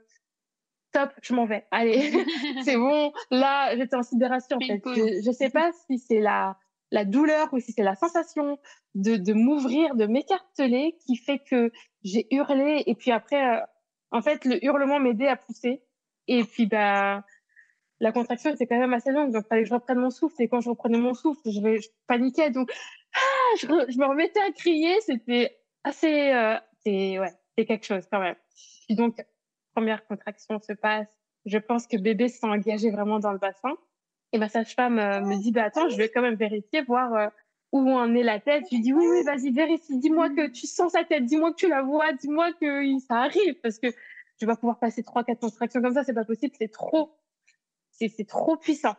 Stop, je m'en vais. Allez, c'est bon. Là, j'étais en sidération. En fait. Je, ne sais pas si c'est la la douleur ou si c'est la sensation de, de m'ouvrir, de m'écarteler qui fait que j'ai hurlé et puis après, euh, en fait, le hurlement m'aidait à pousser et puis bah la contraction était quand même assez longue donc il fallait que je reprenne mon souffle et quand je reprenais mon souffle, je, paniquais donc ah, je, me remettais à crier, c'était assez, euh, c'est ouais, c'est quelque chose quand même. Et donc première contraction se passe, je pense que bébé s'est engagé vraiment dans le bassin. Et ma sage-femme euh, me dit, bah attends, je vais quand même vérifier, voir euh, où en est la tête. Je lui dis, oui, oui, vas-y, vérifie. Dis-moi que tu sens sa tête. Dis-moi que tu la vois. Dis-moi que ça arrive. Parce que je vais pas pouvoir passer trois, quatre contractions comme ça. C'est pas possible. C'est trop, c'est trop puissant.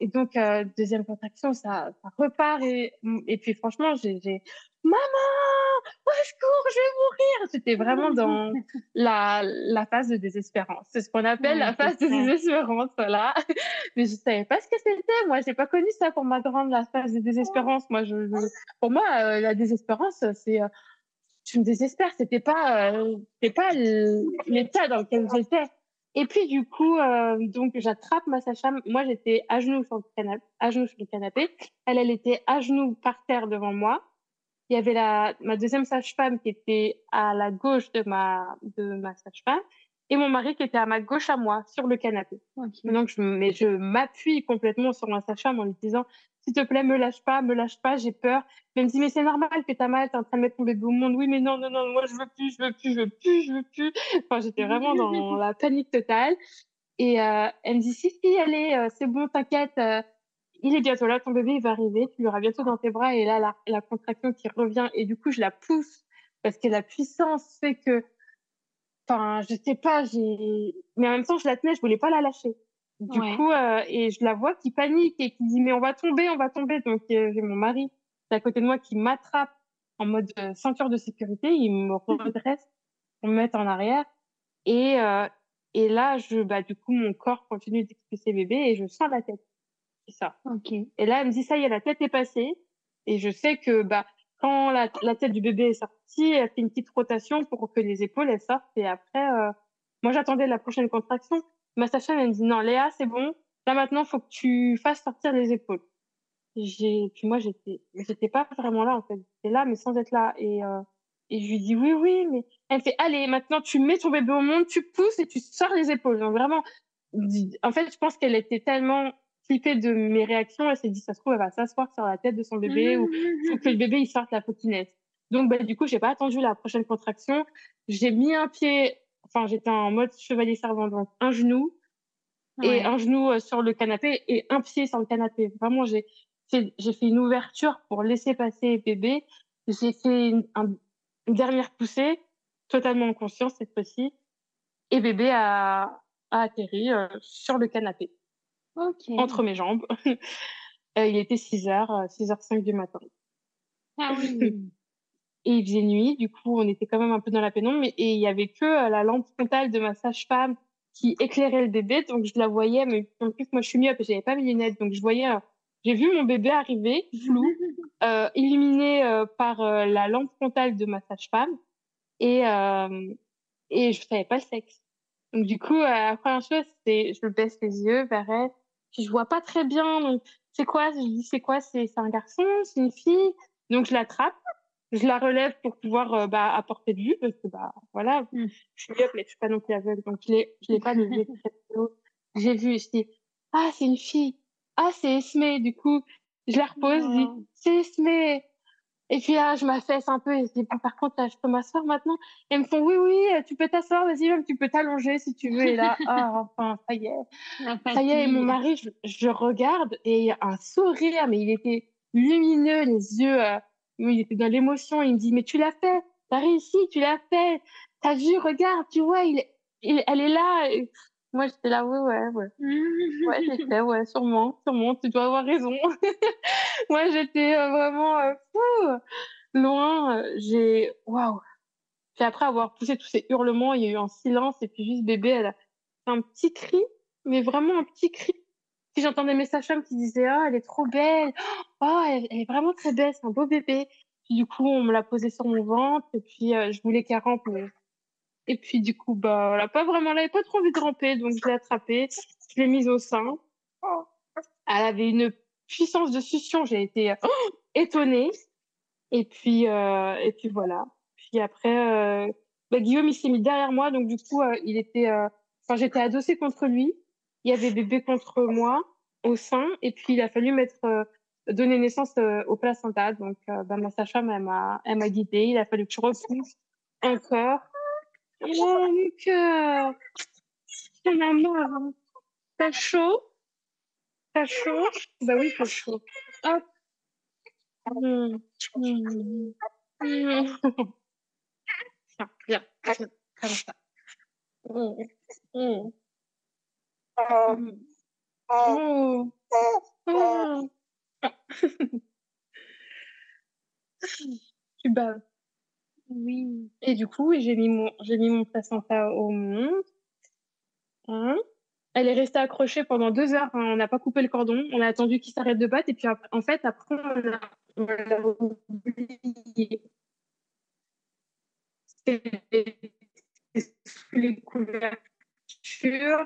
Et donc, euh, deuxième contraction, ça, ça repart. Et, et puis, franchement, j'ai, maman, au secours, je vais mourir. C'était vraiment dans la, la phase de désespérance. C'est ce qu'on appelle la phase de désespérance, voilà. Mais je savais pas ce que c'était. Moi, j'ai pas connu ça pour ma grande, la phase de désespérance. Moi, je, pour moi, euh, la désespérance, c'est, euh, je me désespère. C'était pas, euh, c'était pas l'état dans lequel j'étais. Et puis du coup, euh, donc j'attrape ma sage-femme. Moi, j'étais à genoux sur le canapé, à genoux sur le canapé. Elle, elle était à genoux par terre devant moi. Il y avait la, ma deuxième sage-femme qui était à la gauche de ma, de ma sage-femme et mon mari qui était à ma gauche à moi sur le canapé. Donc, je, mais je m'appuie complètement sur ma sage-femme en lui disant, s'il te plaît, me lâche pas, me lâche pas, j'ai peur. Elle me dit, mais c'est normal que t'as mal, t'es en train de mettre ton bébé au monde. Oui, mais non, non, non, moi, je veux plus, je veux plus, je veux plus, je veux plus. Enfin, j'étais vraiment dans la panique totale. Et euh, elle me dit, si, si, allez, euh, c'est bon, t'inquiète. Euh, il est bientôt là, ton bébé, il va arriver, tu l'auras bientôt dans tes bras. Et là, la, la contraction qui revient. Et du coup, je la pousse parce que la puissance fait que, enfin, je sais pas, j'ai, mais en même temps, je la tenais, je voulais pas la lâcher. Du coup, euh, et je la vois qui panique et qui dit mais on va tomber, on va tomber. Donc euh, j'ai mon mari à côté de moi qui m'attrape en mode euh, ceinture de sécurité, il me redresse pour me mettre en arrière et euh, et là je bah du coup mon corps continue d'expulser bébé et je sens la tête. C'est ça. Ok. Et là elle me dit ça y est la tête est passée et je sais que bah quand la, la tête du bébé est sortie, elle fait une petite rotation pour que les épaules elles sortent et après moi j'attendais la prochaine contraction ma sage-femme, elle me dit, non, Léa, c'est bon. Là, maintenant, faut que tu fasses sortir les épaules. J'ai, puis moi, j'étais, j'étais pas vraiment là, en fait. J'étais là, mais sans être là. Et, euh, et je lui dis, oui, oui, mais elle me fait, allez, maintenant, tu mets ton bébé au monde, tu pousses et tu sors les épaules. Donc, vraiment, en fait, je pense qu'elle était tellement flippée de mes réactions, elle s'est dit, ça se trouve, elle va s'asseoir sur la tête de son bébé ou faut que le bébé, il sorte la potinette. Donc, bah, du coup, j'ai pas attendu la prochaine contraction. J'ai mis un pied enfin, j'étais en mode chevalier servant, donc un genou et un genou euh, sur le canapé et un pied sur le canapé. Vraiment, j'ai fait, j'ai fait une ouverture pour laisser passer bébé. J'ai fait une, dernière poussée, totalement en conscience cette fois-ci, et bébé a, a atterri euh, sur le canapé, entre mes jambes. Euh, il était 6 h 6h05 du matin. Ah oui. et il faisait nuit. Du coup, on était quand même un peu dans la pénombre. Et il y avait que euh, la lampe frontale de ma sage-femme qui éclairait le bébé. Donc, je la voyais. Mais en plus, moi, je suis myope et j'avais pas mes lunettes. Donc, je voyais, euh, j'ai vu mon bébé arriver, flou, euh, illuminé euh, par la lampe frontale de ma sage-femme. Et, et je savais pas le sexe. Donc, du coup, la première chose, c'est, je baisse les yeux vers elle. Puis, je vois pas très bien. Donc, c'est quoi? Je dis, c'est quoi? C'est un garçon? C'est une fille? Donc, je l'attrape, je la relève pour pouvoir euh, bah, apporter de vue, parce que, bah, voilà, mm. je suis myope, mais je suis pas non plus aveugle, donc je l'ai, je l'ai pas levé J'ai vu, je dis, ah, c'est une fille. Ah, c'est Esme. Du coup, je la repose, je dis, c'est Esme. Et puis là, je m'affaisse un peu et je dis, par contre, là, je peux m'asseoir maintenant? Et ils me font, oui, oui, tu peux t'asseoir, vas-y, même, tu peux t'allonger si tu veux. Et là, ah, enfin, ça y est. Ça y est, et mon mari, je, je regarde et un sourire, mais il était lumineux, les yeux, euh, il était dans l'émotion. Il me dit, mais tu l'as fait, t'as réussi, tu l'as fait. T'as vu, regarde, tu vois, il, il, elle est là. Moi, j'étais là, ouais, ouais, ouais. ouais, j'ai fait, ouais, sûrement, sûrement, tu dois avoir raison. Moi, j'étais euh, vraiment euh, fou, loin. Euh, j'ai, waouh. Puis après avoir poussé tous ces hurlements, il y a eu un silence et puis juste bébé, elle a fait un petit cri, mais vraiment un petit cri. Puis j'entendais mes sages qui disaient, ah, elle est trop belle. Oh, elle, est vraiment très belle, c'est un beau bébé. Puis du coup, on me l'a posé sur mon ventre et puis je voulais qu'elle rampe, mais et puis, du coup, bah, voilà, pas vraiment, elle avait pas trop envie de ramper, donc je l'ai attrapée, je l'ai mise au sein. Elle avait une puissance de succion, j'ai été oh, étonnée. Et puis, euh, et puis voilà. Puis après, euh, bah, Guillaume, il s'est mis derrière moi, donc du coup, euh, il était, euh, enfin, j'étais adossée contre lui. Il y avait bébé contre moi au sein, et puis il a fallu mettre, euh, donner naissance au placenta. Donc, bah, ma sage-femme, elle m'a, elle m'a guidée. Il a fallu que je repousse encore. Oh, mon cœur. J'en ai marre. T'as chaud? T'as chaud? Bah oui, t'as chaud. Hop. Mmh. Mmh. Mmh. Comme. Oh. Oh. tu baves. Oui. Et du coup, j'ai mis mon, j'ai mis mon placenta au monde. Hein? Elle est restée accrochée pendant deux heures. Hein. On n'a pas coupé le cordon. On a attendu qu'il s'arrête de battre. Et puis, en fait, après, on l'a oublié. les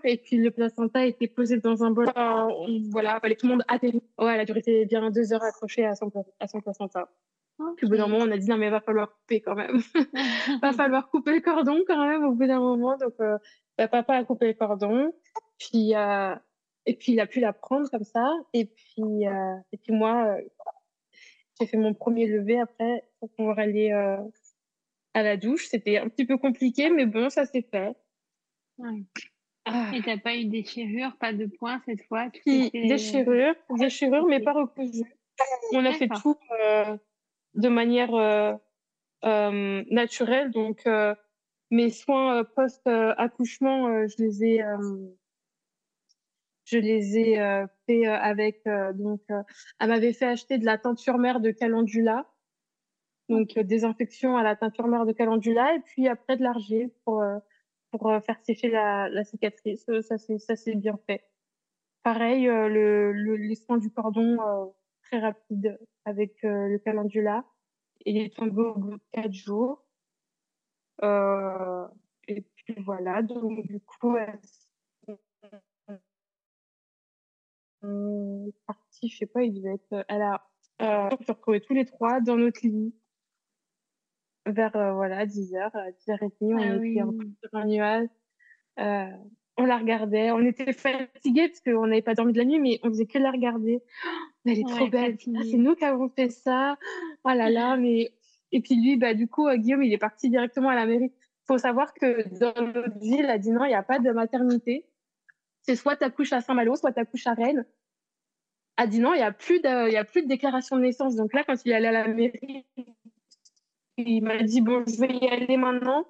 Et puis, le placenta été posé dans un bol. voilà, fallait tout le monde atterrir. Ouais, elle a duré bien deux heures accrochée à son, à son placenta. Puis au bout d'un moment, on a dit non, mais va falloir couper quand même. va falloir couper le cordon quand même au bout d'un moment. Donc, euh, bah, papa a coupé le cordon. Puis, euh, et puis, il a pu la prendre comme ça. Et puis, euh, et puis moi, euh, j'ai fait mon premier lever après pour pouvoir aller euh, à la douche. C'était un petit peu compliqué, mais bon, ça s'est fait. Ouais. Ah. Et t'as pas eu des déchirure, pas de points cette fois Des Déchirure, déchirure, mais pas recousu. On a fait tout de manière euh, euh, naturelle. Donc, euh, mes soins post-accouchement, je les ai je les ai fait avec donc elle m'avait fait acheter de la teinture mère de calendula donc désinfection à la teinture mère de calendula et puis après de l'argile pour pour faire sécher la, la cicatrice ça c'est ça c'est bien fait pareil le, le, les soins du cordon très rapide avec euh, le calendula. Il est tombé au bout de quatre jours. Euh, et puis voilà, donc du coup, elle est partie, je sais pas, il devait être, elle a, euh, s'est tous les trois dans notre lit vers euh, voilà 10 h 10 h 30 on ah était en sur un nuage euh, on la regardait, on était fatigués parce qu'on n'avait pas dormi de la nuit, mais on faisait que la regarder. Oh, elle est trop belle. Ah, c'est nous qui avons fait ça. Oh là là, mais et puis lui, bah du coup, euh, Guillaume, il est parti directement à la mairie. Faut savoir que dans notre ville, à Dinan, il n'y a pas de maternité. C'est soit tu accouches à Saint-Malo, soit tu accouches à Rennes. À Dinan, il n'y a plus de, il y a plus de déclaration de naissance. Donc là, quand il est allé à la mairie, il m'a dit bon, je vais y aller maintenant,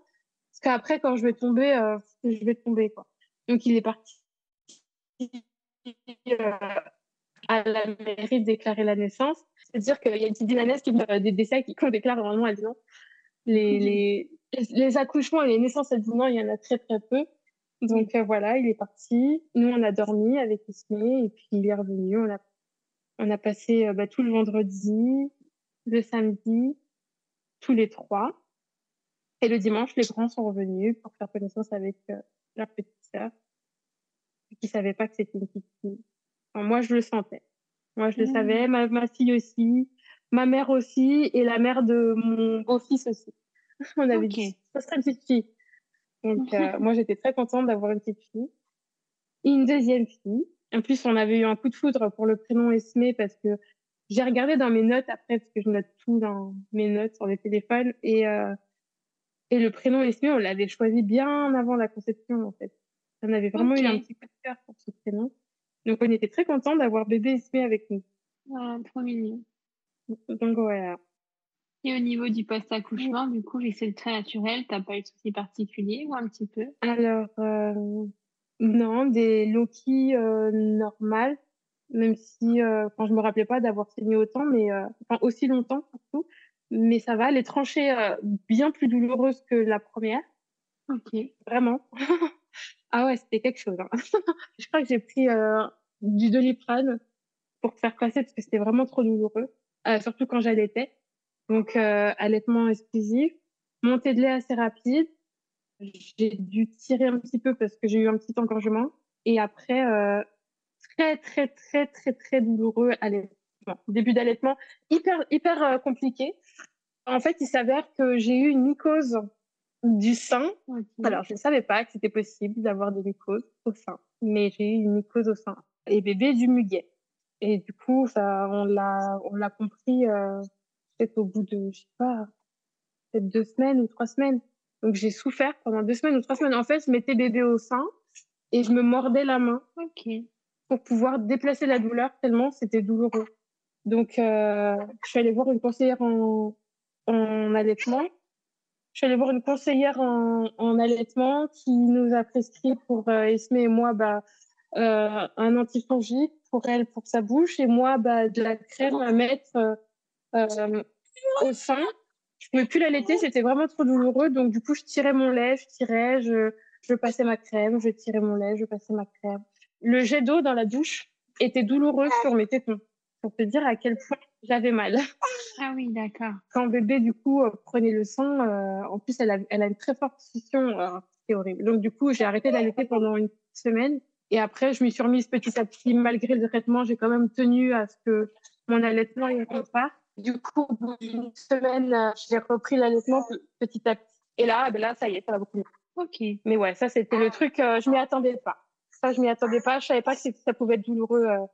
parce qu'après, quand je vais tomber, euh, je vais tomber quoi. Donc, il est parti euh, à la mairie déclarer la naissance. C'est-à-dire qu'il y a une petite dynamique qui, des décès qu'on déclare normalement à Dinan. Les, les, les accouchements et les naissances à Dinan, il y en a très, très peu. Donc, euh, voilà, il est parti. Nous, on a dormi avec Ismé et puis il est revenu. On a, on a passé bah, tout le vendredi, le samedi, tous les trois. Et le dimanche, les grands sont revenus pour faire connaissance avec leur petite sœur qui savait pas que c'était une petite fille. Enfin, moi, je le sentais. Moi, je le savais, ma, ma, fille aussi, ma mère aussi, et la mère de mon beau-fils aussi. On avait dit, ça serait une petite fille. Donc, euh, moi, j'étais très contente d'avoir une petite fille. Et une deuxième fille. En plus, on avait eu un coup de foudre pour le prénom Esmé parce que j'ai regardé dans mes notes après, parce que je note tout dans mes notes sur les téléphones. Et, euh, et le prénom Esmé, on l'avait choisi bien avant la conception, en fait. On avait vraiment eu un petit coup de cœur pour ce prénom. Donc, on était très contents d'avoir bébé Esmé avec nous. Ah, trop mignon. Donc, voilà. Et au niveau du post-accouchement, du coup, vu que c'est très naturel, t'as pas eu de soucis particuliers ou un petit peu? Alors, euh, non, des Loki euh, normales, même si euh, quand je me rappelais pas d'avoir saigné autant, mais euh, enfin aussi longtemps surtout. Mais ça va, les tranchées euh, bien plus douloureuses que la première. Ok. Vraiment. ah ouais, c'était quelque chose. Hein. je crois que j'ai pris euh, du doliprane pour faire passer parce que c'était vraiment trop douloureux, euh, surtout quand j'allaitais. Donc euh, allaitement exclusif, montée de lait assez rapide. J'ai dû tirer un petit peu parce que j'ai eu un petit engorgement. Et après, euh, très, très, très, très, très douloureux allaitement. Début d'allaitement, hyper, hyper euh, compliqué. En fait, il s'avère que j'ai eu une mycose du sein. Alors, je ne savais pas que c'était possible d'avoir des mycoses au sein, mais j'ai eu une mycose au sein. Et bébé du muguet. Et du coup, ça, on l'a, on l'a compris euh, peut-être au bout de, je sais pas, peut-être deux semaines ou trois semaines. Donc, j'ai souffert pendant deux semaines ou trois semaines. En fait, je mettais bébé au sein et je me mordais la main Ok. Pour pouvoir déplacer la douleur tellement c'était douloureux. Donc, euh, je suis allée voir une conseillère en, en allaitement. Je suis allée voir une conseillère en, en allaitement qui nous a prescrit pour euh, et moi bah, euh, un antifongique pour elle, pour sa bouche, et moi bah, de la crème à mettre euh, euh, au sein. Je pouvais plus l'allaiter, c'était vraiment trop douloureux. Donc, du coup, je tirais mon lait, je tirais, je, je passais ma crème, je tirais mon lait, je passais ma crème. Le jet d'eau dans la douche était douloureux sur mes tétons, pour te dire à quel point j'avais mal. Ah oui, d'accord. Quand bébé, du coup, euh, prenait le sang, euh, en plus, elle a, elle a une très forte succion, euh, c'est horrible. Donc, du coup, j'ai arrêté d'allaiter pendant une semaine. Et après, je m'y suis remise petit à petit, malgré le traitement, j'ai quand même tenu à ce que mon allaitement y pas. Du coup, au bout d'une semaine, euh, j'ai repris l'allaitement pe- petit à petit. Et là, ben là, ça y est, ça va beaucoup mieux. Ok. Mais ouais, ça, c'était le truc, euh, je m'y attendais pas. Ça, je m'y attendais pas. Je savais pas que ça pouvait être douloureux, euh,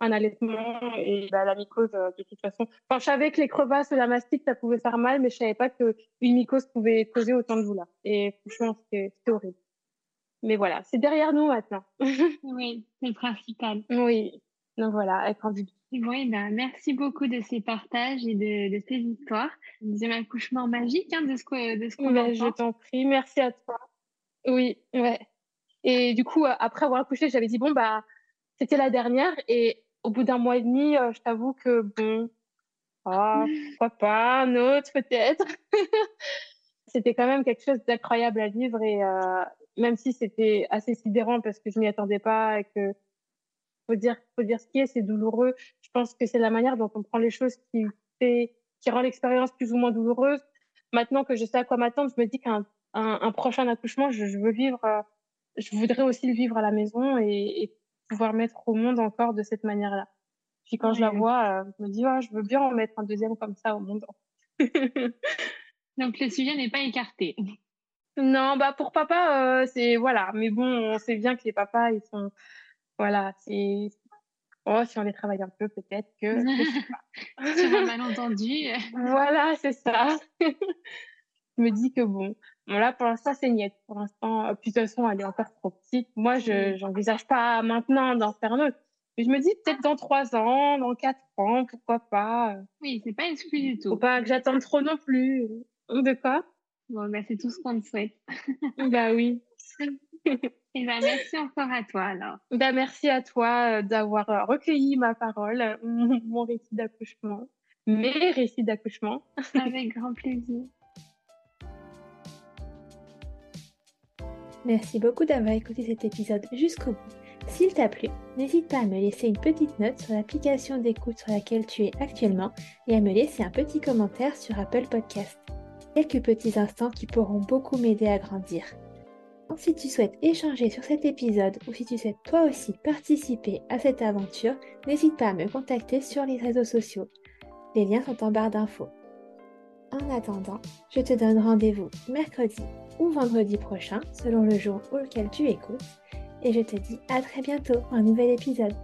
un allaitement et bah, la mycose, euh, de toute façon. Enfin, je savais que les crevasses ou la mastite, ça pouvait faire mal, mais je savais pas que une mycose pouvait causer autant de douleur. Et franchement, c'était horrible. Mais voilà, c'est derrière nous maintenant. Oui, c'est le principal. oui. Donc voilà, avec Candy. Bon, eh ben, merci beaucoup de ces partages et de, de ces histoires. Un Deuxième accouchement magique hein, de ce que- de ce qu'on Ben, je t'en prie, merci à toi. Oui, ouais. Et du coup, euh, après avoir accouché, j'avais dit, bon, bah, c'était la dernière. Et au bout d'un mois et demi, euh, je t'avoue que, bon, ah, pourquoi pas, un autre peut-être. c'était quand même quelque chose d'incroyable à vivre. Et euh, même si c'était assez sidérant parce que je m'y attendais pas et que, faut dire, faut dire ce qui est, c'est douloureux. Je pense que c'est la manière dont on prend les choses qui fait, qui rend l'expérience plus ou moins douloureuse. Maintenant que je sais à quoi m'attendre, je me dis qu'un un, un prochain accouchement, je, je veux vivre, euh, je voudrais aussi le vivre à la maison et, et pouvoir mettre au monde encore de cette manière-là. Puis quand je la vois, euh, je me dis, ouais, je veux bien en mettre un deuxième comme ça au monde. Donc, le sujet n'est pas écarté. non, bah pour papa, euh, c'est voilà. Mais bon, on sait bien que les papas, ils sont, voilà, c'est, oh, si on les travaille un peu, peut-être que. Sur un malentendu. Voilà, c'est ça. je me dis que bon, bon là pour l'instant c'est niette. Pour l'instant, euh, puis de toute façon elle est encore trop petite. Moi je Mm. j'envisage pas maintenant d'en faire un autre. Mais je me dis peut-être dans trois ans, dans quatre ans, pourquoi pas. euh, Oui, c'est pas exclu du Faut tout. pas que j'attende trop non plus. De quoi? Bon, ben, c'est tout ce qu'on te souhaite. Bah oui. Et ben, merci encore à toi, alors. Bah merci à toi euh, d'avoir recueilli ma parole, mon récit d'accouchement, mes récits d'accouchement. Avec grand plaisir. Merci beaucoup d'avoir écouté cet épisode jusqu'au bout. S'il t'a plu, n'hésite pas à me laisser une petite note sur l'application d'écoute sur laquelle tu es actuellement et à me laisser un petit commentaire sur Apple Podcast. Quelques petits instants qui pourront beaucoup m'aider à grandir. Si tu souhaites échanger sur cet épisode ou si tu souhaites toi aussi participer à cette aventure, n'hésite pas à me contacter sur les réseaux sociaux. Les liens sont en barre d'infos. En attendant, je te donne rendez-vous mercredi ou vendredi prochain, selon le jour auquel tu écoutes, et je te dis à très bientôt pour un nouvel épisode.